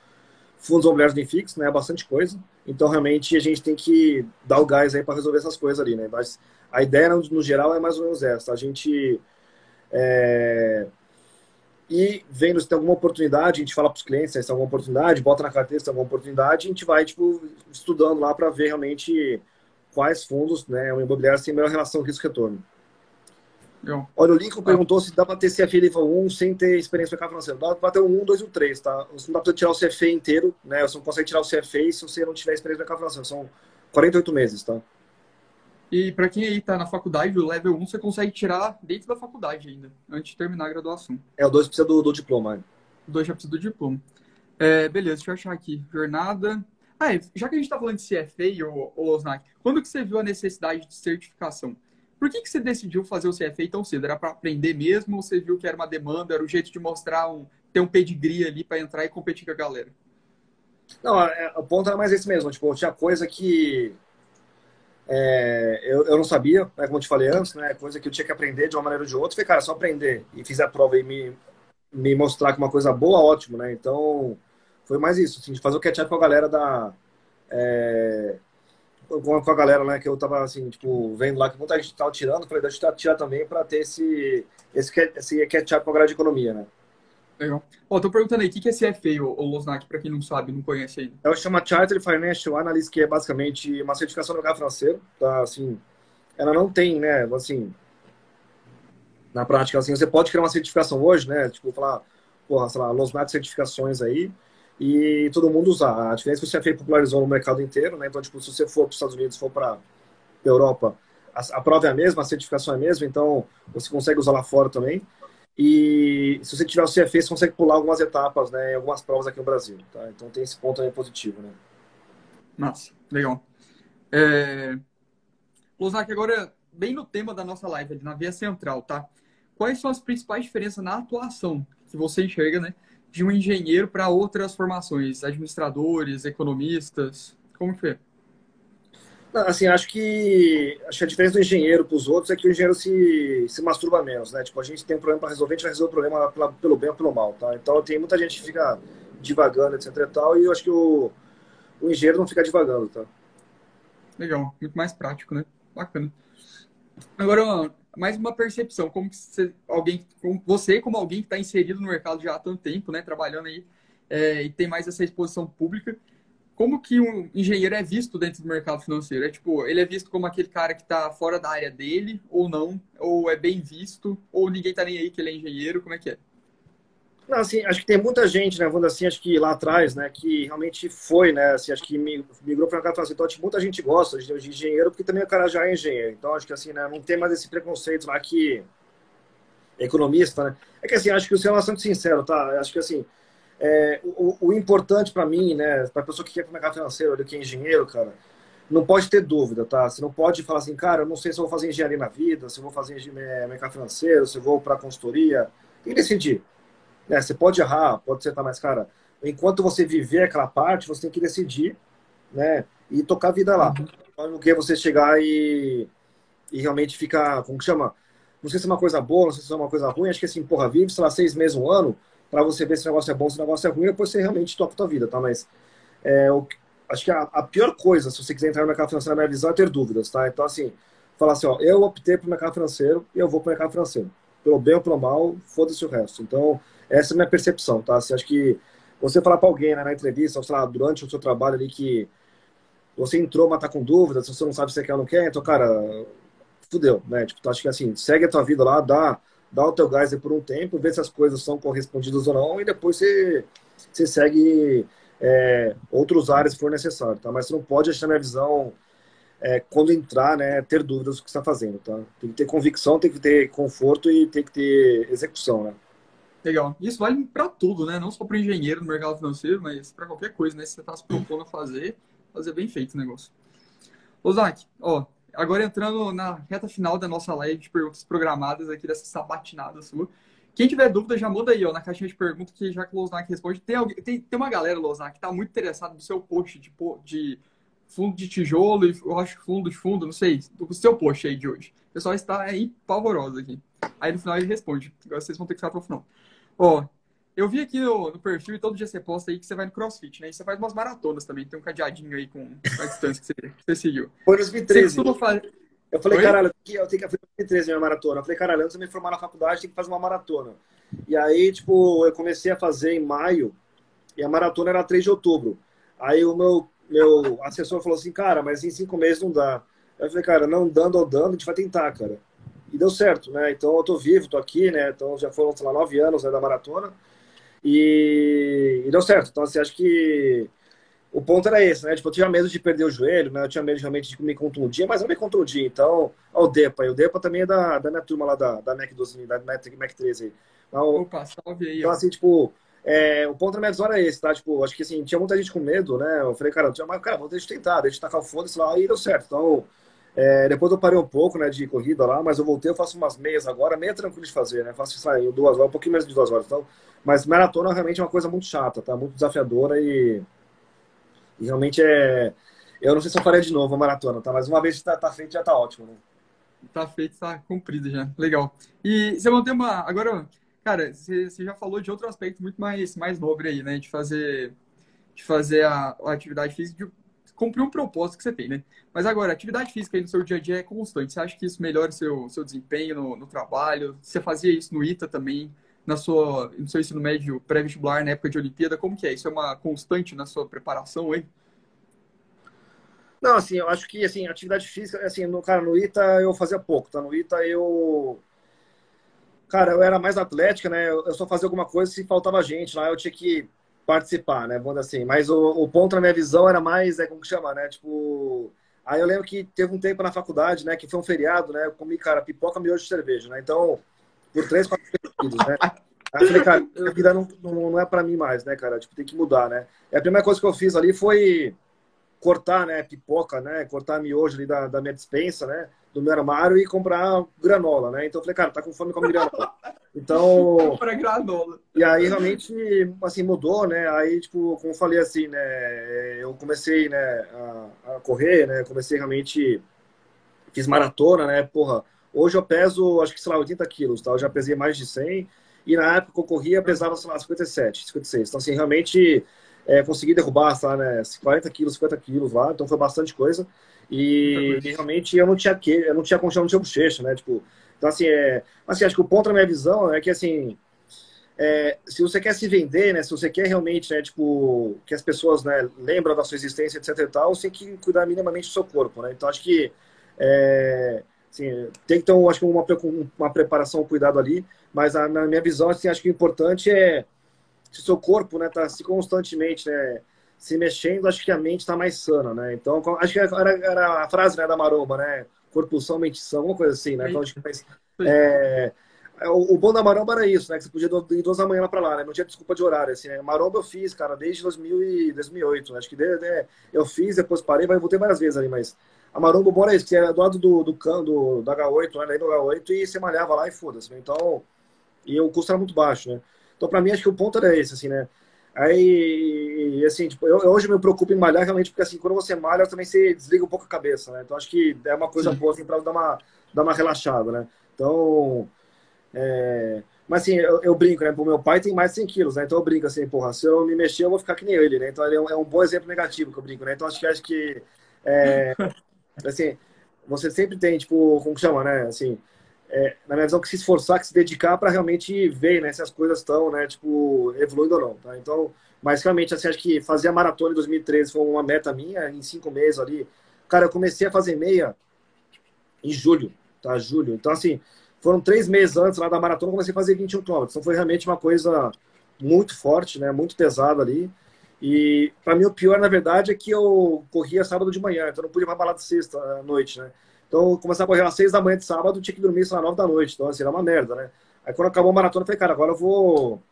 Speaker 1: fundos imobiliários de fixo, né, bastante coisa. Então, realmente, a gente tem que dar o gás aí para resolver essas coisas ali, né. Mas a ideia, no, no geral, é mais ou menos essa. A gente é... E vendo se tem alguma oportunidade, a gente fala para os clientes se tem alguma oportunidade, bota na carteira se tem alguma oportunidade, a gente vai tipo, estudando lá para ver realmente quais fundos né, o imobiliário tem melhor relação risco-retorno. Olha, o Lincoln perguntou se dá para ter CFE nível 1 sem ter experiência no mercado financeiro. Dá para ter o 1, 2 e o 3, tá? Você não dá para tirar o CFE inteiro, né? Você não consegue tirar o CFE se você não tiver experiência no mercado financeiro. São 48 meses, tá?
Speaker 2: E para quem aí está na faculdade, o level 1 você consegue tirar dentro da faculdade ainda, antes de terminar a graduação.
Speaker 1: É, o 2 precisa do, do diploma.
Speaker 2: O 2 já precisa do diploma. É, beleza, deixa eu achar aqui. Jornada. Ah, é, já que a gente está falando de CFA, ou, Osnak, quando que você viu a necessidade de certificação? Por que, que você decidiu fazer o CFA tão cedo? Era para aprender mesmo ou você viu que era uma demanda, era o jeito de mostrar, um, ter um pedigree ali para entrar e competir com a galera?
Speaker 1: Não, é, o ponto era mais esse mesmo. Tipo, tinha coisa que é, eu, eu não sabia, né, como eu te falei antes, né, coisa que eu tinha que aprender de uma maneira ou de outra. Falei, cara, só aprender e fiz a prova e me, me mostrar que uma coisa boa, ótimo, né? Então, foi mais isso, assim, de fazer o catch-up com a galera da... É, com, a galera né, que eu tava, assim, tipo, vendo lá que muita gente tava tirando. Falei, deixa eu tirar também para ter esse, esse, esse catch-up com a galera de economia, né?
Speaker 2: Legal. Ó, tô perguntando aí, o que é CFA, ou Losnak, para quem não sabe, não conhece ainda?
Speaker 1: É o chama Chartered Financial Analyst, que é basicamente uma certificação no mercado financeiro, tá, assim, ela não tem, né, assim, na prática, assim, você pode criar uma certificação hoje, né, tipo, falar, porra, sei lá, Losnak certificações aí, e todo mundo usar. A diferença é que o CFA popularizou no mercado inteiro, né, então, tipo, se você for para os Estados Unidos, for para Europa, a, a prova é a mesma, a certificação é a mesma, então você consegue usar lá fora também. E se você tiver o CFE, você consegue pular algumas etapas, né, algumas provas aqui no Brasil. Tá? Então tem esse ponto aí positivo, né?
Speaker 2: Nossa, legal. É... Lozak, agora bem no tema da nossa live, na via central, tá? Quais são as principais diferenças na atuação que você enxerga, né, de um engenheiro para outras formações, administradores, economistas? Como que é?
Speaker 1: Assim, acho que, acho que a diferença do engenheiro para os outros é que o engenheiro se, se masturba menos, né? Tipo, a gente tem um problema para resolver, a gente vai resolver o problema pela, pelo bem ou pelo mal, tá? Então, tem muita gente que fica divagando, etc e tal, e eu acho que o, o engenheiro não fica divagando, tá?
Speaker 2: Legal, muito mais prático, né? Bacana. Agora, mais uma percepção, como você, alguém, como você como alguém que está inserido no mercado já há tanto tempo, né, trabalhando aí, é, e tem mais essa exposição pública, como que um engenheiro é visto dentro do mercado financeiro? É tipo, ele é visto como aquele cara que está fora da área dele, ou não? Ou é bem visto? Ou ninguém está nem aí que ele é engenheiro? Como é que é?
Speaker 1: Não, assim, acho que tem muita gente, né, vamos assim, acho que lá atrás, né, que realmente foi, né, assim, acho que migrou para o mercado financeiro. Então, muita gente gosta de, de engenheiro, porque também o cara já é engenheiro. Então, acho que, assim, né, não tem mais esse preconceito lá que economista, né. É que, assim, acho que o senhor é bastante sincero, tá? Acho que, assim, é, o, o, importante para mim, né, para a pessoa que quer para o mercado financeiro, que é engenheiro, cara, não pode ter dúvida, tá? Você não pode falar assim, cara, eu não sei se eu vou fazer engenharia na vida, se eu vou fazer é, mercado financeiro, se eu vou para consultoria. Tem que decidir. Né? Você pode errar, pode ser, tá, mais cara, enquanto você viver aquela parte, você tem que decidir, né? E tocar a vida lá. Uhum. Não que você chegar e, e realmente ficar, como que chama? Não sei se é uma coisa boa, não sei se é uma coisa ruim, acho que assim, porra, vive, sei lá, seis meses, um ano, para você ver se o negócio é bom, se o negócio é ruim, depois você realmente toca a tua vida, tá? Mas é, acho que a, a, pior coisa, se você quiser entrar no mercado financeiro, na minha visão, é ter dúvidas, tá? Então, assim, falar assim, ó, eu optei pro mercado financeiro e eu vou pro mercado financeiro. Pelo bem ou pelo mal, foda-se o resto. Então, essa é a minha percepção, tá? Assim, acho que você falar para alguém né, na entrevista, ou sei lá, durante o seu trabalho ali que você entrou, mas tá com dúvidas, você não sabe se você quer ou não quer, então, cara, fudeu, né? Tipo, acho que assim, segue a tua vida lá, dá, dá o teu gás por um tempo, vê se as coisas são correspondidas ou não, e depois você, você segue é, outros áreas se for necessário, tá? Mas você não pode achar minha visão é, quando entrar, né, ter dúvidas do que está fazendo, tá? Tem que ter convicção, tem que ter conforto e tem que ter execução, né?
Speaker 2: Legal. Isso vale para tudo, né? Não só para engenheiro no mercado financeiro, mas para qualquer coisa, né? Se você está se propondo a fazer, fazer bem feito o negócio. Ô, Zac, ó, agora entrando na reta final da nossa live de perguntas programadas aqui dessa sabatinada sua. Quem tiver dúvida, já manda aí, ó, na caixinha de perguntas, que já que o Losnak responde. Tem, alguém, tem, tem uma galera, Losnak, que tá muito interessada no seu post de, de fundo de tijolo e eu acho fundo de fundo, não sei, do seu post aí de hoje. O pessoal está aí pavoroso aqui. Aí no final ele responde. Agora vocês vão ter que ficar para o final. Ó, eu vi aqui no, no, perfil e todo dia você posta aí que você vai no CrossFit, né? E você faz umas maratonas também. Tem um cadeadinho aí com a distância que você, que você seguiu.
Speaker 1: Foi 2013. Fazer... Eu falei, Oi? caralho, eu tenho que fazer 2013 minha maratona. Eu falei, caralho, antes de me formar na faculdade, tem que fazer uma maratona. E aí, tipo, eu comecei a fazer em maio e a maratona era 3 de outubro. Aí o meu, meu assessor falou assim, cara, mas em cinco meses não dá. Eu falei, cara, não dando ou dando, a gente vai tentar, cara. E deu certo, né? Então eu tô vivo, tô aqui, né? Então já foram, sei lá, nove anos né, da maratona. E, e deu certo. Então, assim, acho que o ponto era esse, né? Tipo, eu tinha medo de perder o joelho, né? Eu tinha medo realmente de me contundir, mas não me contundi. Então, ó, o Depa. E o Depa também é da, da minha turma lá da, da Mac 12, da Mac, Mac 13. Então,
Speaker 2: Opa, salve aí.
Speaker 1: Então, assim, tipo, é, o ponto da minha visão era esse, tá? Tipo, acho que assim, tinha muita gente com medo, né? Eu falei, cara, tinha, mas, cara, vou deixa eu tentar, deixa eu tacar o foda-se lá, e deu certo. Então, é, depois eu parei um pouco, né, de corrida lá, mas eu voltei, eu faço umas meias agora, meia tranquilo de fazer, né? Faço isso aí, duas horas, um pouquinho menos de duas horas. Então, mas maratona realmente é uma coisa muito chata, tá? Muito desafiadora e, e realmente é. Eu não sei se eu faria de novo a maratona, tá? Mas uma vez que tá, tá feito, já tá ótimo, né?
Speaker 2: Tá feito, tá cumprido já. Legal. E você mantém uma. Agora, cara, você, você já falou de outro aspecto muito mais, mais nobre aí, né? De fazer, de fazer a, a atividade física, de cumprir um propósito que você tem, né? Mas agora, atividade física aí no seu dia a dia é constante. Você acha que isso melhora o seu, seu desempenho no, no trabalho? Você fazia isso no ITA também, na sua, no seu ensino médio pré-vestibular, na época de Olimpíada? Como que é? Isso é uma constante na sua preparação aí?
Speaker 1: Não, assim, eu acho que, assim, atividade física, assim, no, cara, no ITA eu fazia pouco, tá? No ITA eu... Cara, eu era mais atlética, né? Eu só fazia alguma coisa se faltava gente lá, eu tinha que participar, né? Vamos assim. Mas o, o ponto na minha visão era mais, é como que chama, né? Tipo, aí eu lembro que teve um tempo na faculdade, né? Que foi um feriado, né? Eu comi, cara, pipoca, miojo de cerveja, né? Então, por três, quatro seguidos, né? Aí eu falei, cara, a vida não, não, não é para mim mais, né, cara? Tipo, tem que mudar, né? E a primeira coisa que eu fiz ali foi cortar, né, pipoca, né, cortar miojo ali da, da minha dispensa, né, do meu armário e comprar granola, né? Então eu falei, cara, tá com fome, come granola. Então.
Speaker 2: para granola.
Speaker 1: E aí realmente, assim, mudou, né? Aí, tipo, como eu falei assim, né? Eu comecei, né, a, a correr, né? Comecei realmente. Fiz maratona, né? Porra, hoje eu peso, acho que, sei lá, 80 quilos, tá? Eu já pesei mais de 100. E na época que eu corria, pesava, sei lá, 57, 56. Então, assim, realmente é, consegui derrubar, lá, né? 40 quilos, 50 quilos lá. Então foi bastante coisa. E, e realmente eu não tinha que, eu não tinha condição, não tinha bochecha, né? Tipo, então assim, é, assim, acho que o ponto da minha visão é que assim, é, se você quer se vender, né, se você quer realmente, né, tipo, que as pessoas, né, lembram da sua existência, etc e tal, você tem que cuidar minimamente do seu corpo, né? Então acho que é, assim, tem que ter, acho que uma, uma preparação, um cuidado ali, mas a, na minha visão, assim, acho que o importante é se o seu corpo, né, tá se constantemente, né, se mexendo, acho que a mente está mais sana, né? Então, acho que era, era a frase né, da maromba, né? Corpo são, mente são, uma coisa assim, né? Então, acho que é, é, o, o, bom da maromba era isso, né? Que você podia ir duas da manhã para lá, né? Não tinha desculpa de horário, assim, né? Maromba eu fiz, cara, desde 2000 e 2008. Acho que né, eu fiz, depois parei, mas voltei várias vezes ali, mas a maromba, bom era isso, que era do lado do, do, do, do H8, né? do H8, e você malhava lá e foda-se, né? Então, e o custo era muito baixo, né? Então, para mim, acho que o ponto era esse, assim, né? Aí, assim, tipo, eu, hoje me preocupo em malhar realmente porque, assim, quando você malha, também você desliga um pouco a cabeça, né? Então, acho que é uma coisa Sim. boa, assim, pra dar uma, dar uma relaxada, né? Então, é... mas, assim, eu, eu, brinco, né? O meu pai tem mais de 100 quilos, né? Então, eu brinco, assim, porra, se eu me mexer, eu vou ficar que nem ele, né? Então, ele é um, é um bom exemplo negativo que eu brinco, né? Então, acho que, acho que, é... assim, você sempre tem, tipo, como que chama, né? Assim, é, na minha visão, que se esforçar, que se dedicar para realmente ver né, se as coisas estão, né, tipo, evoluindo ou não, tá? Então, mas realmente, assim, acho que fazer a maratona em 2013 foi uma meta minha, em cinco meses ali. Cara, eu comecei a fazer meia em julho, tá? Julho. Então, assim, foram três meses antes lá da maratona, eu comecei a fazer 21 km. Então, foi realmente uma coisa muito forte, né, muito pesada ali. E para mim, o pior, na verdade, é que eu corria sábado de manhã, então não pude ir pra balada sexta à noite, né? Então, começava a correr às seis da manhã de sábado, tinha que dormir, sei lá, nove da noite. Então, assim, era uma merda, né? Aí, quando acabou a maratona, eu falei, cara, agora eu vou,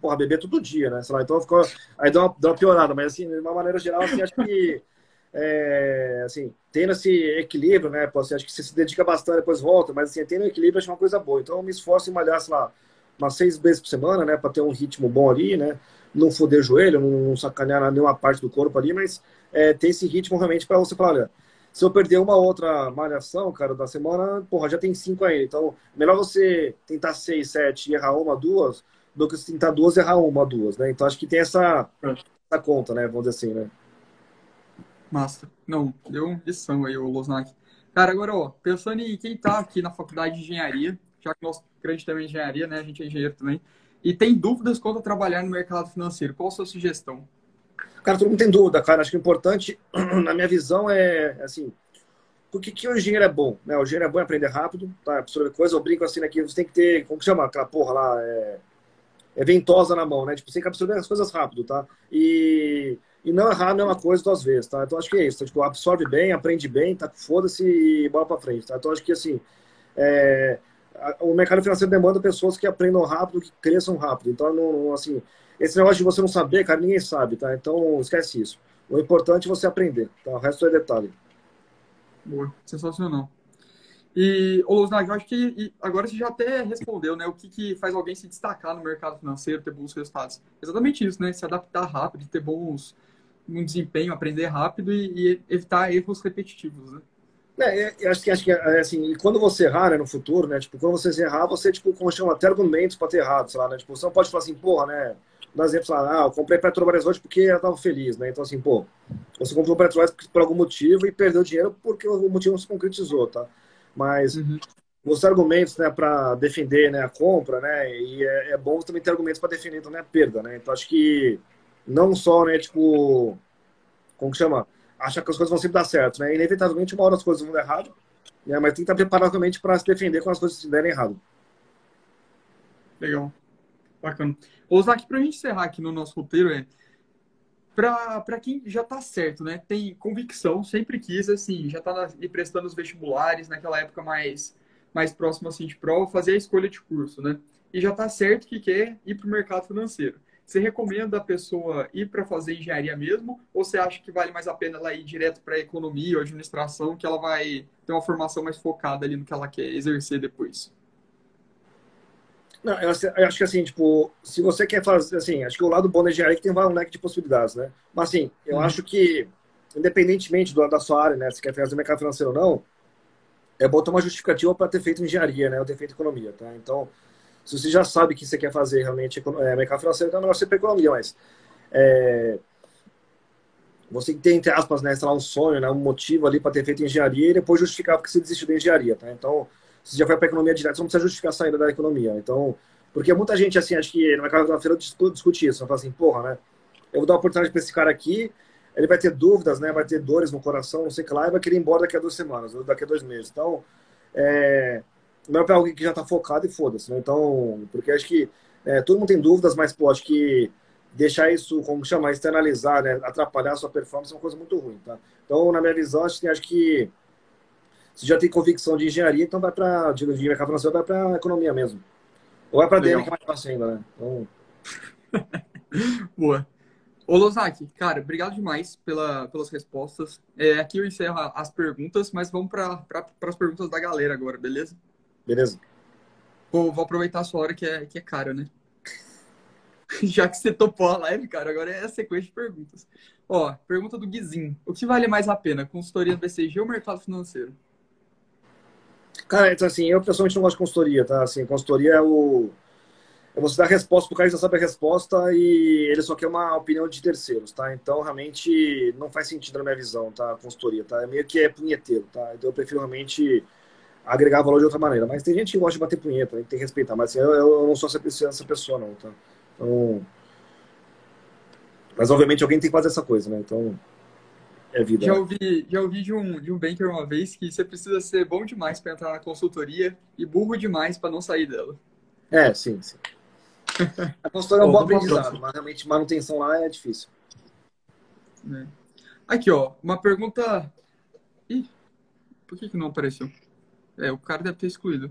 Speaker 1: porra, beber todo dia, né? Sei lá, então, ficou... aí deu uma, deu uma piorada. Mas, assim, de uma maneira geral, assim, acho que, é, assim, tendo esse equilíbrio, né? Pô, assim, acho que você se dedica bastante, depois volta. Mas, assim, tendo equilíbrio, acho uma coisa boa. Então, eu me esforço em malhar, sei lá, umas seis vezes por semana, né? Pra ter um ritmo bom ali, né? Não foder joelho, não sacanear nenhuma parte do corpo ali, mas é, ter esse ritmo realmente para você falar, olha se eu perder uma outra malhação, cara, da semana, porra, já tem cinco aí. Então, melhor você tentar seis, sete e errar uma, duas, do que você tentar duas e errar uma, duas, né? Então, acho que tem essa, essa conta, né? Vamos dizer assim, né?
Speaker 2: Massa. Não, deu lição aí o Losnak. Cara, agora, ó, pensando em quem tá aqui na faculdade de engenharia, já que nosso grande tema é engenharia, né? A gente é engenheiro também. E tem dúvidas quanto a trabalhar no mercado financeiro. Qual a sua sugestão?
Speaker 1: Cara, todo mundo tem dúvida, cara. Acho que o importante, na minha visão, é assim. O que, que o engenheiro é bom? Né? O engenheiro é bom em aprender rápido, tá? Absorver coisa. Eu brinco assim aqui, né, você tem que ter, como que chama aquela porra lá? É, é ventosa na mão, né? Tipo, você tem que absorver as coisas rápido, tá? E, e não errar a mesma coisa duas vezes, tá? Então acho que é isso. Então, tipo, absorve bem, aprende bem, tá? Foda-se e bola pra frente, tá? Então acho que assim. É, o mercado financeiro demanda pessoas que aprendam rápido, que cresçam rápido. Então, não, assim, esse negócio de você não saber, cara, ninguém sabe, tá? Então, esquece isso. O importante é você aprender, tá? O resto é detalhe.
Speaker 2: Boa, sensacional. E, ô Luznak, eu acho que agora você já até respondeu, né? O que, que faz alguém se destacar no mercado financeiro, ter bons resultados? Exatamente isso, né? Se adaptar rápido, ter bons um desempenho, aprender rápido e, e evitar erros repetitivos, né?
Speaker 1: É, eu acho que, acho que é, assim, e quando você errar né, no futuro, né? Tipo, quando você errar, você, tipo, chama até argumentos para ter errado, sei lá, né? Tipo, você não pode falar assim, porra, né? Dá exemplo, lá, ah, eu comprei Petrobras hoje porque eu tava feliz, né? Então, assim, pô, você comprou Petrobras por algum motivo e perdeu dinheiro porque o motivo não se concretizou, tá? Mas uhum. os argumentos, né, para defender né, a compra, né? E é, é bom também ter argumentos para defender também a perda, né? Então, acho que não só, né, tipo, como que chama? Achar que as coisas vão sempre dar certo, né? Inevitavelmente, uma hora as coisas vão dar errado, né? Mas tem que estar preparado realmente para se defender quando as coisas derem errado.
Speaker 2: Legal. Bacana. Aqui para a gente encerrar aqui no nosso roteiro é para quem já está certo, né? Tem convicção, sempre quis, assim, já está prestando os vestibulares naquela época mais, mais próximo assim, de prova, fazer a escolha de curso, né? E já está certo que quer ir para o mercado financeiro. você recomenda a pessoa ir para fazer engenharia mesmo? Ou você acha que vale mais a pena ela ir direto para economia ou administração, que ela vai ter uma formação mais focada ali no que ela quer exercer depois?
Speaker 1: Não, eu acho que assim, tipo, se você quer fazer, assim, acho que o lado bom da engenharia é que tem um leque de possibilidades, né? Mas assim, eu uhum. acho que, independentemente do, da sua área, né, se quer fazer mercado financeiro ou não, é bom ter uma justificativa para ter feito engenharia, né, ou ter feito economia, tá? Então, se você já sabe que você quer fazer realmente é, mercado financeiro, então é melhor ser para economia, mas é, você tem, entre aspas, né, sei lá, um sonho, né, um motivo ali para ter feito engenharia e depois justificar porque você desistiu da engenharia, tá? Então, se já foi para economia direto, você não precisa justificar a saída da economia. Então, porque muita gente, assim, acho que no mercado financeiro discute isso. Fala assim, porra, né? Eu vou dar uma oportunidade para esse cara aqui, ele vai ter dúvidas, né? Vai ter dores no coração, não sei o que lá, e vai querer ir embora daqui a duas semanas, ou daqui a dois meses. Então, é, não é para alguém que já está focado e foda-se, né? Então, porque acho que é, todo mundo tem dúvidas, mas, pô, acho que deixar isso, como chama, externalizar, né? atrapalhar a sua performance é uma coisa muito ruim, tá? Então, na minha visão, acho que, acho que se já tem convicção de engenharia, então vai para de mercado financeiro, vai para economia mesmo. Ou é para DM, que é mais fácil ainda, né? Então...
Speaker 2: Boa. Ô, Lozaki, cara, obrigado demais pela, pelas respostas. É, aqui eu encerro as perguntas, mas vamos para as perguntas da galera agora, beleza?
Speaker 1: Beleza.
Speaker 2: Pô, vou aproveitar a sua hora que é, que é cara, né? Já que você topou a live, cara, agora é a sequência de perguntas. Ó, pergunta do Guizinho. O que vale mais a pena, consultoria do BCG ou mercado financeiro?
Speaker 1: Cara, então, assim, eu pessoalmente não gosto de consultoria, tá? Assim, consultoria é o. É você dar resposta pro cara que já sabe a resposta e ele só quer uma opinião de terceiros, tá? Então, realmente, não faz sentido na minha visão, tá? Consultoria, tá? É meio que é punheteiro, tá? Então, eu prefiro realmente agregar valor de outra maneira. Mas tem gente que gosta de bater punheta, tem que respeitar. Mas assim, eu, eu, não sou essa pessoa, não, tá? Então. Mas, obviamente, alguém tem que fazer essa coisa, né? Então. É vida.
Speaker 2: Já ouvi, já ouvi de, um, de um banker uma vez que você precisa ser bom demais para entrar na consultoria e burro demais para não sair dela.
Speaker 1: É, sim, sim. A consultoria é um bom aprendizado, mas realmente manutenção lá é difícil.
Speaker 2: É. Aqui, ó, uma pergunta. Ih, por que, que não apareceu? É, o cara deve ter excluído.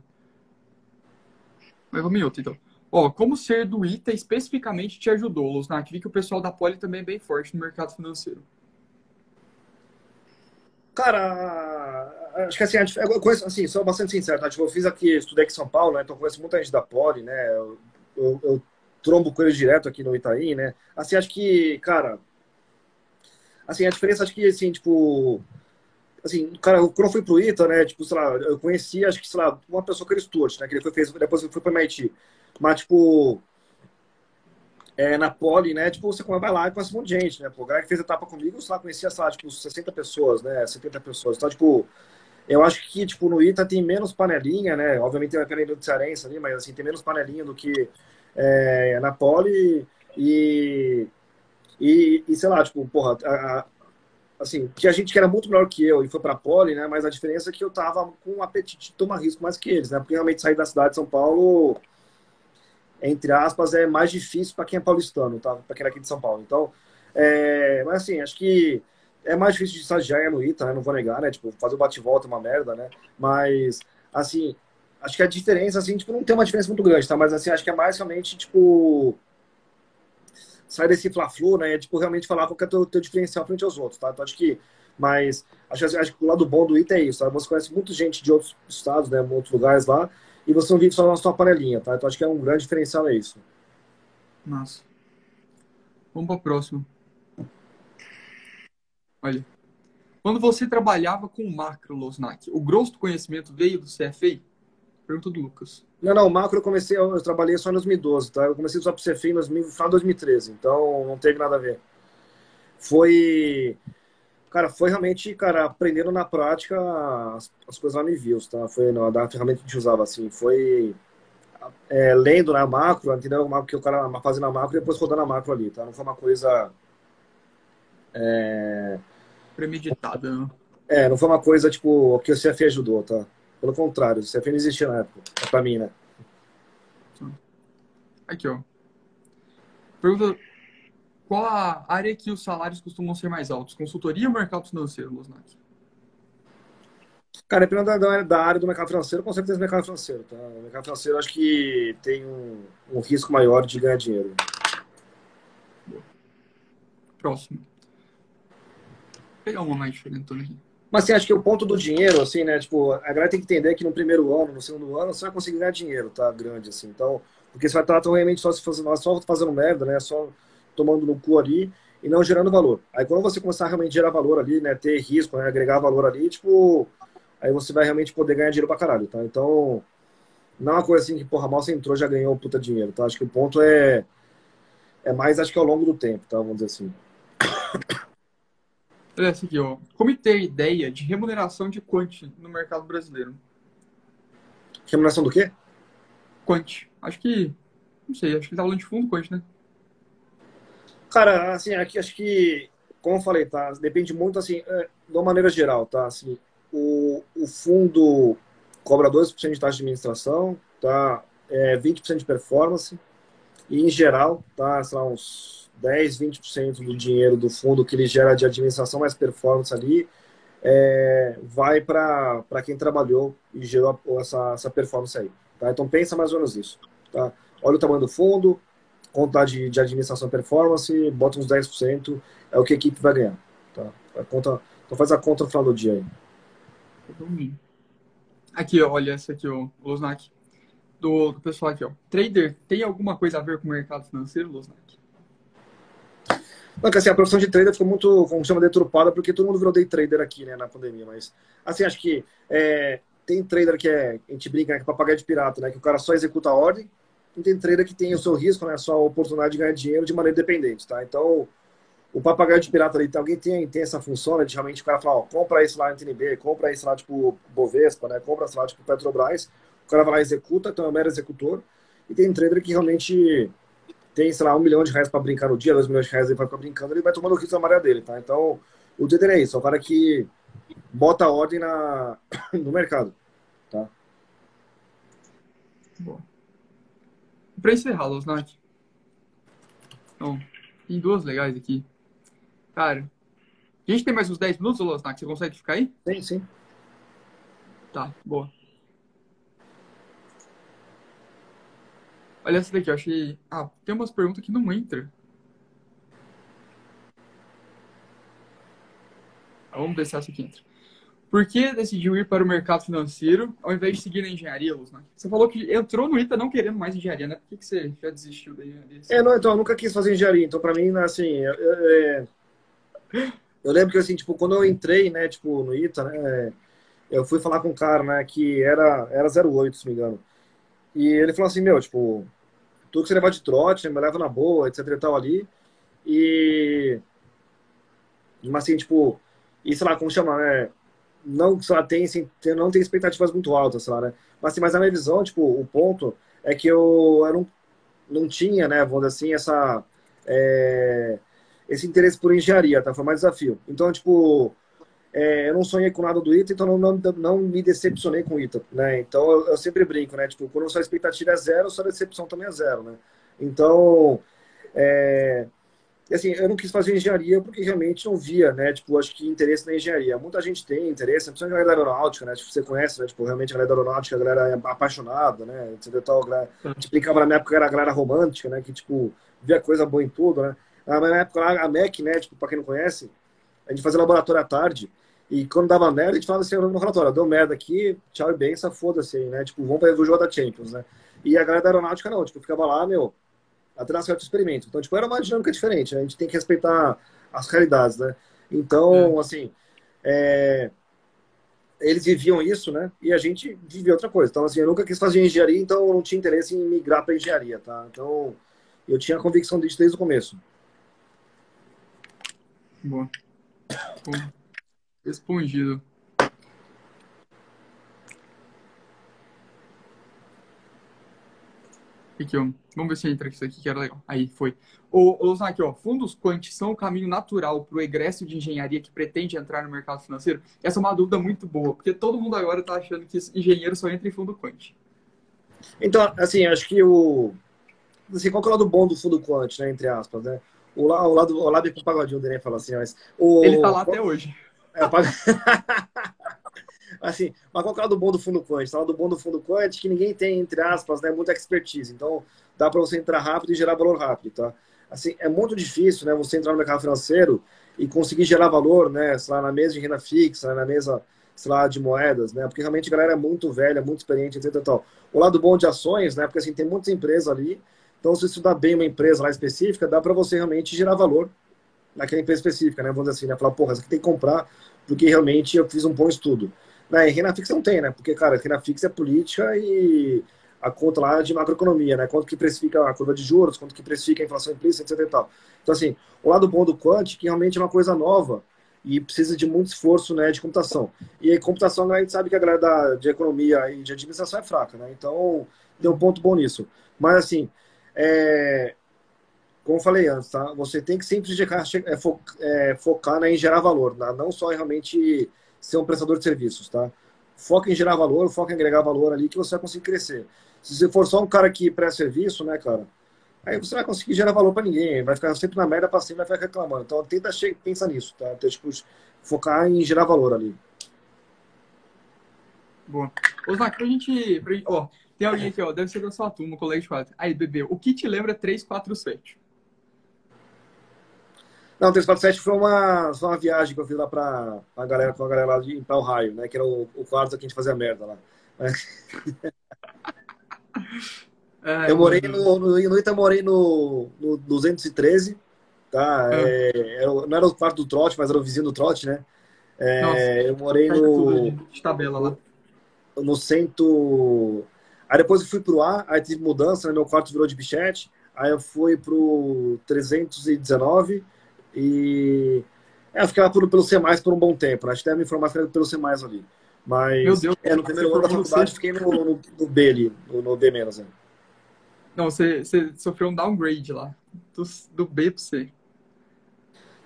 Speaker 2: Mas vamos em outro, então. Ó, como ser do ITA especificamente te ajudou, Losnak? Vi que o pessoal da Poli também é bem forte no mercado financeiro.
Speaker 1: Cara, acho que assim, eu conheço, assim, sou bastante sincero, tá? Tipo, eu fiz aqui, estudei aqui em São Paulo, né? Então conheço muita gente da Poli, né? Eu, eu, eu trombo com eles direto aqui no Itaí, né? Assim, acho que, cara, assim, a diferença, acho que, assim, tipo, assim, cara, quando eu fui pro ITA, né, tipo, sei lá, eu conheci, acho que, sei lá, uma pessoa que era Stuart, né, que ele foi, fez, depois foi pro MIT, mas, tipo, é, na Poli, né? Tipo, você vai lá e conhece um monte de gente, né? Pô, o cara que fez etapa comigo, sei lá, conhecia, sei lá, tipo, 60 pessoas, né? 70 pessoas. Então, tipo, eu acho que, tipo, no ITA tem menos panelinha, né? Obviamente tem a panelinha do Cearense ali, mas, assim, tem menos panelinha do que é, na Poli e, e, e, sei lá, tipo, porra, a, a, assim, que a gente que era muito melhor que eu e foi pra Poli, né? Mas a diferença é que eu tava com um apetite de tomar risco mais que eles, né? Porque realmente sair da cidade de São Paulo entre aspas, é mais difícil para quem é paulistano, tá? Para quem é aqui de São Paulo. Então, é, mas assim, acho que é mais difícil de estagiar no ITA, né? Não vou negar, né? Tipo, fazer o bate-volta é uma merda, né? Mas, assim, acho que a diferença, assim, tipo, não tem uma diferença muito grande, tá? Mas, assim, acho que é mais realmente, tipo, sair desse fla-flu, né? É, tipo, realmente falar qual que é o teu, teu diferencial frente aos outros, tá? Então, acho que, mas, acho, acho que o lado bom do ITA é isso, tá? Você conhece muita gente de outros estados, né? Outros lugares lá, e você não vive só na sua panelinha, tá? Então acho que é um grande diferencial é isso.
Speaker 2: Massa. Vamos para o próximo. Olha. Quando você trabalhava com macro, Losnak, o grosso do conhecimento veio do CFA? Pergunta do Lucas.
Speaker 1: Não, não, macro eu comecei, eu, trabalhei só em 2012, tá? Eu comecei a usar pro CFA em 2000, final de 2013, então não teve nada a ver. Foi Cara, foi realmente, cara, aprendendo na prática as, as coisas lá no Envios, tá? Foi na, da ferramenta que a gente usava, assim, foi é, lendo na macro, entendeu? Que o cara fazendo a macro e depois rodando a macro ali, tá? Não foi uma coisa... É...
Speaker 2: Premeditada, né?
Speaker 1: É, não foi uma coisa, tipo, que o CF ajudou, tá? Pelo contrário, o CF não existia na época, pra mim, né?
Speaker 2: Aqui, ó. Pergunta qual a área que os salários costumam ser mais altos? Consultoria ou mercado financeiro, Losnak?
Speaker 1: Cara, dependendo da, da, área do mercado financeiro, com certeza mercado financeiro. Tá? O mercado financeiro acho que tem um, um risco maior de ganhar dinheiro.
Speaker 2: próximo. Vou pegar uma mais diferente aqui.
Speaker 1: Mas assim, acho que o ponto do dinheiro, assim, né? Tipo, a galera tem que entender que no primeiro ano, no segundo ano, você vai conseguir ganhar dinheiro, tá? Grande, assim. Então, porque você vai estar realmente só, se fazendo, só fazendo merda, né? Só tomando no cu ali e não gerando valor. Aí quando você começar a realmente gerar valor ali, né? Ter risco, né? Agregar valor ali, tipo, aí você vai realmente poder ganhar dinheiro pra caralho, tá? Então, não é uma coisa assim que, porra, mal você entrou já ganhou puta dinheiro, tá? Acho que o ponto é, é mais, acho que ao longo do tempo, tá? Vamos dizer assim.
Speaker 2: Olha essa aqui, ó. Como ter ideia de remuneração de quant no mercado brasileiro?
Speaker 1: Remuneração do quê?
Speaker 2: Quant. Acho que. Não sei, acho que tá falando de fundo quant, né?
Speaker 1: Cara, assim, aqui acho que, como eu falei, tá? Depende muito, assim, é, de uma maneira geral, tá? Assim, o, o fundo cobra 12% de taxa de administração, tá? É, 20% de performance, e em geral, tá? Lá, uns 10, 20% do dinheiro do fundo que ele gera de administração mais performance ali, é, vai para quem trabalhou e gerou essa, essa performance aí. Tá? Então pensa mais ou menos isso. Tá? Olha o tamanho do fundo, conta de, de administração performance, bota uns 10%, é o que a equipe vai ganhar. Tá? A conta, então faz a conta no final do dia aí.
Speaker 2: Aqui, olha essa aqui, o Losnak. Do, do pessoal aqui, ó. Trader tem alguma coisa a ver com o mercado financeiro, Losnak?
Speaker 1: Não, que assim, a profissão de trader ficou muito, como chama, deturpada, porque todo mundo virou day trader aqui, né, na pandemia. Mas, assim, acho que é, tem trader que é, a gente brinca, né, que é papagaio de pirata, né, que o cara só executa a ordem, e tem trader que tem o seu risco, né, a sua oportunidade de ganhar dinheiro de maneira independente, tá? Então, o papagaio de pirata ali, alguém tem, tem essa função, né, de realmente o cara falar, ó, compra isso lá no TNB, compra isso lá, tipo, Bovespa, né, compra isso lá, tipo, Petrobras, o cara vai lá e executa, então é um mero executor, e tem trader que realmente tem, sei lá, um milhão de reais para brincar no dia, dois milhões de reais para ficar brincando, ele vai tomando o risco da maré dele, tá? Então, o trader é isso, é o cara que bota ordem na, no mercado, tá?
Speaker 2: Bom. Para encerrar, Losnak, então, tem duas legais aqui. Cara, a gente tem mais uns 10 minutos, Losnak, você consegue ficar aí?
Speaker 1: Sim, sim.
Speaker 2: Tá, boa. Olha essa daqui, eu achei. Ah, tem umas perguntas que não entram. Ah, vamos ver se essa aqui entra. Por que decidiu ir para o mercado financeiro ao invés de seguir na engenharia, Luz? Você falou que entrou no ITA não querendo mais engenharia, né? Por que, que você já desistiu da engenharia?
Speaker 1: É, não, então, eu nunca quis fazer engenharia. Então, para mim, assim, eu, eu, lembro que, assim, tipo, quando eu entrei, né, tipo, no ITA, né, eu fui falar com um cara, né, que era, era 08, se me engano. E ele falou assim, meu, tipo, tudo que você levar de trote, me leva na boa, etc e tal ali. E. Mas assim, tipo, e sei lá, como chama, né? Não, sei lá, tem, assim, não tem expectativas muito altas, sei lá, né? Mas, assim, mas na minha visão, tipo, o ponto é que eu, eu não, não tinha, né, vamos dizer assim, essa. É, esse interesse por engenharia, tá? Foi mais desafio. Então, tipo, é, eu não sonhei com nada do ITA, então não, não, não me decepcionei com o ITA, né? Então eu, eu, sempre brinco, né? Tipo, quando a sua expectativa é zero, sua decepção também é zero, né? Então, é, assim, eu não quis fazer engenharia porque realmente não via, né? Tipo, acho que interesse na engenharia. Muita gente tem interesse, principalmente a galera da aeronáutica, né? Tipo, você conhece, né? Tipo, realmente a galera da aeronáutica, a galera é apaixonada, né? Etc. Tal, a galera, gente brincava na minha época, era a galera romântica, né? Que, tipo, via coisa boa em tudo, né? Na minha época, a MEC, né? Tipo, pra quem não conhece, a gente fazia laboratório à tarde. E quando dava merda, a gente falava assim no relatório, deu merda aqui, tchau e benção, foda-se aí, né? Tipo, vamos para o jogo da Champions, né? E a galera da aeronáutica não, tipo, ficava lá, meu, até certo experimento. Então, tipo, era uma dinâmica diferente, né? A gente tem que respeitar as realidades, né? Então, é. assim, é... eles viviam isso, né? E a gente vivia outra coisa. Então, assim, eu nunca quis fazer engenharia, então eu não tinha interesse em migrar para engenharia, tá? Então, eu tinha a convicção disso desde o começo.
Speaker 2: Boa. Bom. Respondido. Aqui, ó. Vamos ver se entra isso aqui que era legal. Aí, foi. Ô, ô aqui, ó. Fundos quant são o caminho natural para o egresso de engenharia que pretende entrar no mercado financeiro? Essa é uma dúvida muito boa, porque todo mundo agora está achando que engenheiro só entra em fundo quant.
Speaker 1: Então, assim, acho que o... Assim, qual que é o lado bom do fundo quant, né? Entre aspas, né? O, o lado, o lado com o pagodinho dele fala assim, mas... O...
Speaker 2: Ele tá lá até hoje.
Speaker 1: É, Assim, mas qual é o lado bom do fundo quant? O lado bom do fundo quant é que ninguém tem, entre aspas, né, muita expertise. Então, dá para você entrar rápido e gerar valor rápido, tá? Assim, é muito difícil, né, você entrar no mercado financeiro e conseguir gerar valor, né, sei lá, na mesa de renda fixa, na mesa, sei lá, de moedas, né? Porque realmente a galera é muito velha, muito experiente, etc. Tal. O lado bom de ações, né? Porque assim, tem muitas empresas ali. Então, se estudar bem uma empresa lá específica, dá para você realmente gerar valor naquela empresa específica, né? Vamos dizer assim, né? Falar, porra, essa aqui tem que comprar porque realmente eu fiz um bom estudo. Né? renda fixa não tem, né? Porque, cara, renda fixa é política e a conta lá de macroeconomia, né? Quanto que precifica a curva de juros, quanto que precifica a inflação implícita, etc e tal. Então, assim, o lado bom do Quant, que realmente é uma coisa nova e precisa de muito esforço, né, de computação. E a computação, a gente sabe que a galera da, de economia e de administração é fraca, né? Então, deu um ponto bom nisso. Mas, assim, é, como eu falei antes, tá? Você tem que sempre é, é, focar né, em gerar valor, tá? não só realmente ser um prestador de serviços, tá? Foca em gerar valor, foca em agregar valor ali que você vai conseguir crescer. Se você for só um cara que presta serviço, né, cara? Aí você vai conseguir gerar valor para ninguém, vai ficar sempre na merda para cima, vai ficar reclamando. Então tenta pensar nisso, tá? Então, tipo, focar em gerar valor ali.
Speaker 2: Boa. Osmar, pra gente. Pra gente ó, tem alguém aqui, ó, deve ser da sua turma, de quadro. Aí, bebê, o que te lembra 347?
Speaker 1: Não, 347 foi uma, foi uma viagem que eu fiz lá pra, pra galera, com a galera lá de, pra Ohio, né? Que era o, o quarto que a gente fazia merda lá. É, eu morei no, no, no Ita, morei no, no 213, tá? É. É, era, não era o quarto do trote, mas era o vizinho do trote, né? É, Nossa, eu morei no.
Speaker 2: De tabela lá.
Speaker 1: No centro. Aí depois eu fui pro A, aí tive mudança, né? meu quarto virou de bichete. Aí eu fui pro 319 e é, lá por, pelo C+, por um bom tempo. Né? Acho que deve me informar pelo C+, ali. Mas Meu Deus, é, no primeiro ano da faculdade fiquei no, no, no, B ali, no, no B menos. Né?
Speaker 2: Não, você, você sofreu um downgrade lá, do, do B pro C.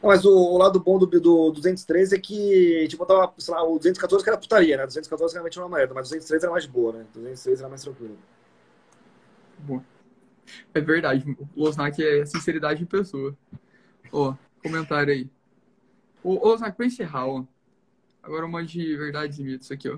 Speaker 1: Não, mas o, o, lado bom do, do 213 é que, tipo, tava, sei lá, o 214 que era putaria, né? 214 realmente era uma merda, mas o 213 era mais boa, né? 213 era mais tranquilo.
Speaker 2: Bom. É verdade, o Losnak é sinceridade em pessoa. Ó, comentário aí. Ô, ô Zach, pra encerrar, ó. Agora uma de verdades e mitos aqui, ó.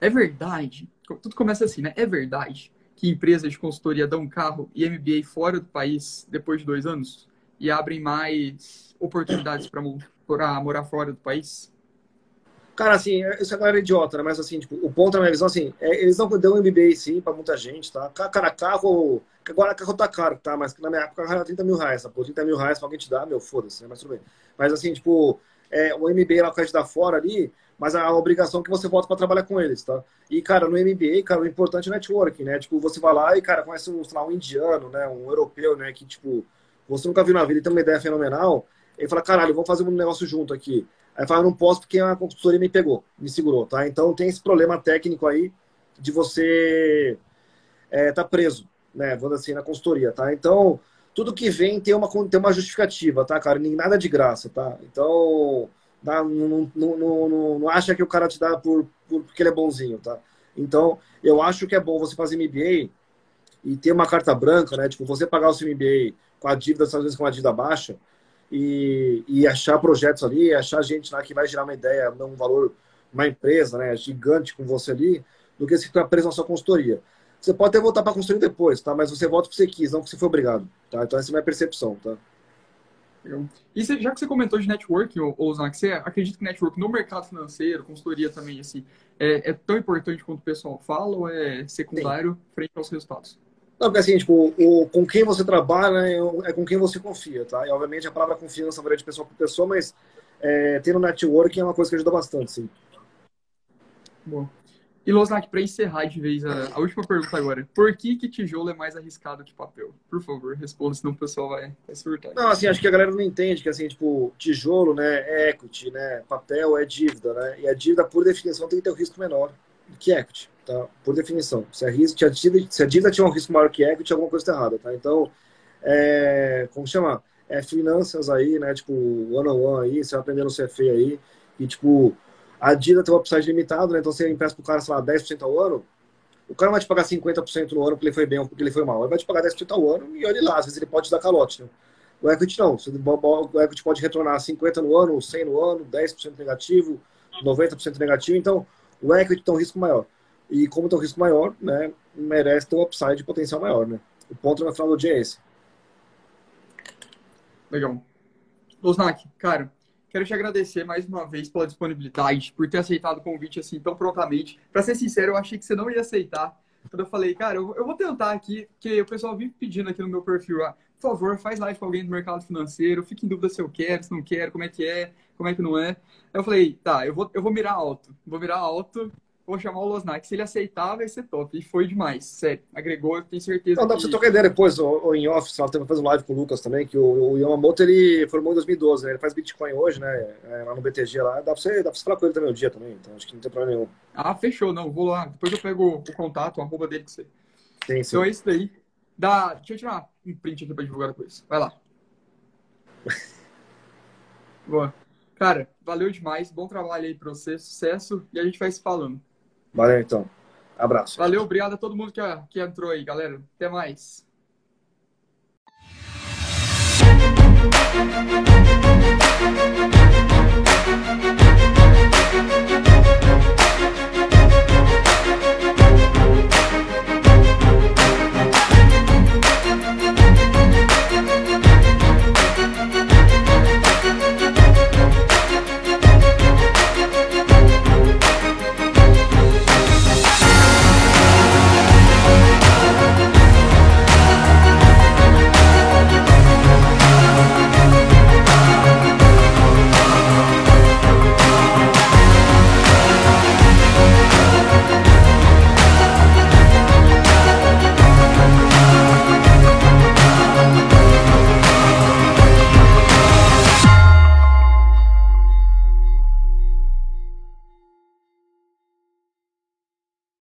Speaker 2: É verdade, tudo começa assim, né? É verdade que empresas de consultoria dão carro e MBA fora do país depois de dois anos e abrem mais oportunidades para morar fora do país?
Speaker 1: Cara, assim, isso agora é idiota, né? Mas assim, tipo, o ponto na minha visão, assim, é, eles não dão MBA sim pra muita gente, tá? Cara, carro. Agora carro tá caro, tá? Mas na minha época era 30 mil reais, tá? Por 30 mil reais pra alguém te dar, meu, foda-se, né? Mas tudo bem. Mas assim, tipo, é, o MBA lá que te dar fora ali, mas a obrigação é que você volta para trabalhar com eles, tá? E, cara, no MBA, cara, o importante é networking, né? Tipo, você vai lá e, cara, conhece um, sei lá, um indiano, né? Um europeu, né? Que, tipo, você nunca viu na vida e tem uma ideia fenomenal. Ele fala, caralho, vamos fazer um negócio junto aqui. Aí fala, não posso porque a consultoria me pegou, me segurou, tá? Então tem esse problema técnico aí de você é, tá preso, né? Vamos assim, na consultoria, tá? Então, tudo que vem tem uma, tem uma justificativa, tá, cara? Nem nada de graça, tá? Então, não, não, não, não, acha que o cara te dá por, por, porque ele é bonzinho, tá? Então, eu acho que é bom você fazer MBA e ter uma carta branca, né? Tipo, você pagar o seu MBA com a dívida, às vezes com a dívida baixa, e, e achar projetos ali, achar gente lá que vai gerar uma ideia, um valor, uma empresa né, gigante com você ali, do que se ficar preso na sua consultoria. Você pode até voltar para construir depois, tá? Mas você volta porque você quis, não porque você foi obrigado, tá? Então essa é a minha percepção, tá?
Speaker 2: E você, já que você comentou de networking, Ozan, você acredita que network no mercado financeiro, consultoria também, assim, é, é, tão importante quanto o pessoal fala ou é secundário Sim. frente aos resultados?
Speaker 1: Não, porque assim, tipo, o, com quem você trabalha é, é, com quem você confia, tá? E obviamente a palavra confiança varia de pessoa para pessoa, mas é, ter um networking é uma coisa que ajuda bastante, sim.
Speaker 2: Bom. E Losnak, para encerrar de vez a, a, última pergunta agora. Por que, que tijolo é mais arriscado que papel? Por favor, responda, senão o pessoal vai, vai surtar.
Speaker 1: Não, assim, acho que a galera não entende que, assim, tipo, tijolo, né, é equity, né, papel é dívida, né, e a dívida, por definição, tem que ter um risco menor que equity tá? Por definição. Se a, risco, a, dívida, se a dívida tinha um risco maior que equity, alguma coisa está errada, tá? Então, é, como chama? É finanças aí, né? Tipo, one on one aí, você vai aprender no CFA aí, e tipo, a dívida tem um upside limitado, né? Então você empresta pro cara, sei lá, 10% ao ano, o cara vai te pagar 50% no ano porque ele foi bem ou porque ele foi mal. Ele vai te pagar 10% ao ano e olha lá, às vezes ele pode te dar calote, né? O equity não. O equity pode retornar 50% no ano, 100% no ano, 10% negativo, 90% negativo, então o equity tem um risco maior. E como tem um risco maior, né, merece ter um upside potencial maior, né? O ponto no final do dia é esse.
Speaker 2: Legal. Losnak, cara, quero te agradecer mais uma vez pela disponibilidade, por ter aceitado o convite assim tão prontamente. Para ser sincero, eu achei que você não ia aceitar. Quando eu falei, cara, eu, eu vou tentar aqui, porque o pessoal vive pedindo aqui no meu perfil, ah, por favor, faz live com alguém do mercado financeiro, fique em dúvida se eu quero, se não quero, como é que é, como é que não é. Eu falei, tá, eu vou, eu vou mirar alto, vou mirar alto vou chamar o Losnak. Se ele aceitar, vai ser top. E foi demais, sério. Agregou, eu tenho certeza.
Speaker 1: Não, dá pra você trocar ideia depois, ou, em office, ela teve fazer um live com o Lucas também, que o, o Yamamoto, ele formou em 2012, né? Ele faz Bitcoin hoje, né? É, lá no BTG lá. Dá pra, você, dá pra você falar com ele também um dia também, então acho que não tem problema nenhum.
Speaker 2: Ah, fechou, não. Vou lá. Depois eu pego o contato, o arroba dele com você.
Speaker 1: Sim, sim.
Speaker 2: Então é isso daí. Dá... Deixa eu tirar um print aqui pra divulgar depois. Vai lá. Boa. Cara, valeu demais. Bom trabalho aí pra você. Sucesso. E a gente vai se falando.
Speaker 1: Valeu, então. Abraço.
Speaker 2: Valeu, obrigado a todo mundo que, que entrou aí, galera. Até mais.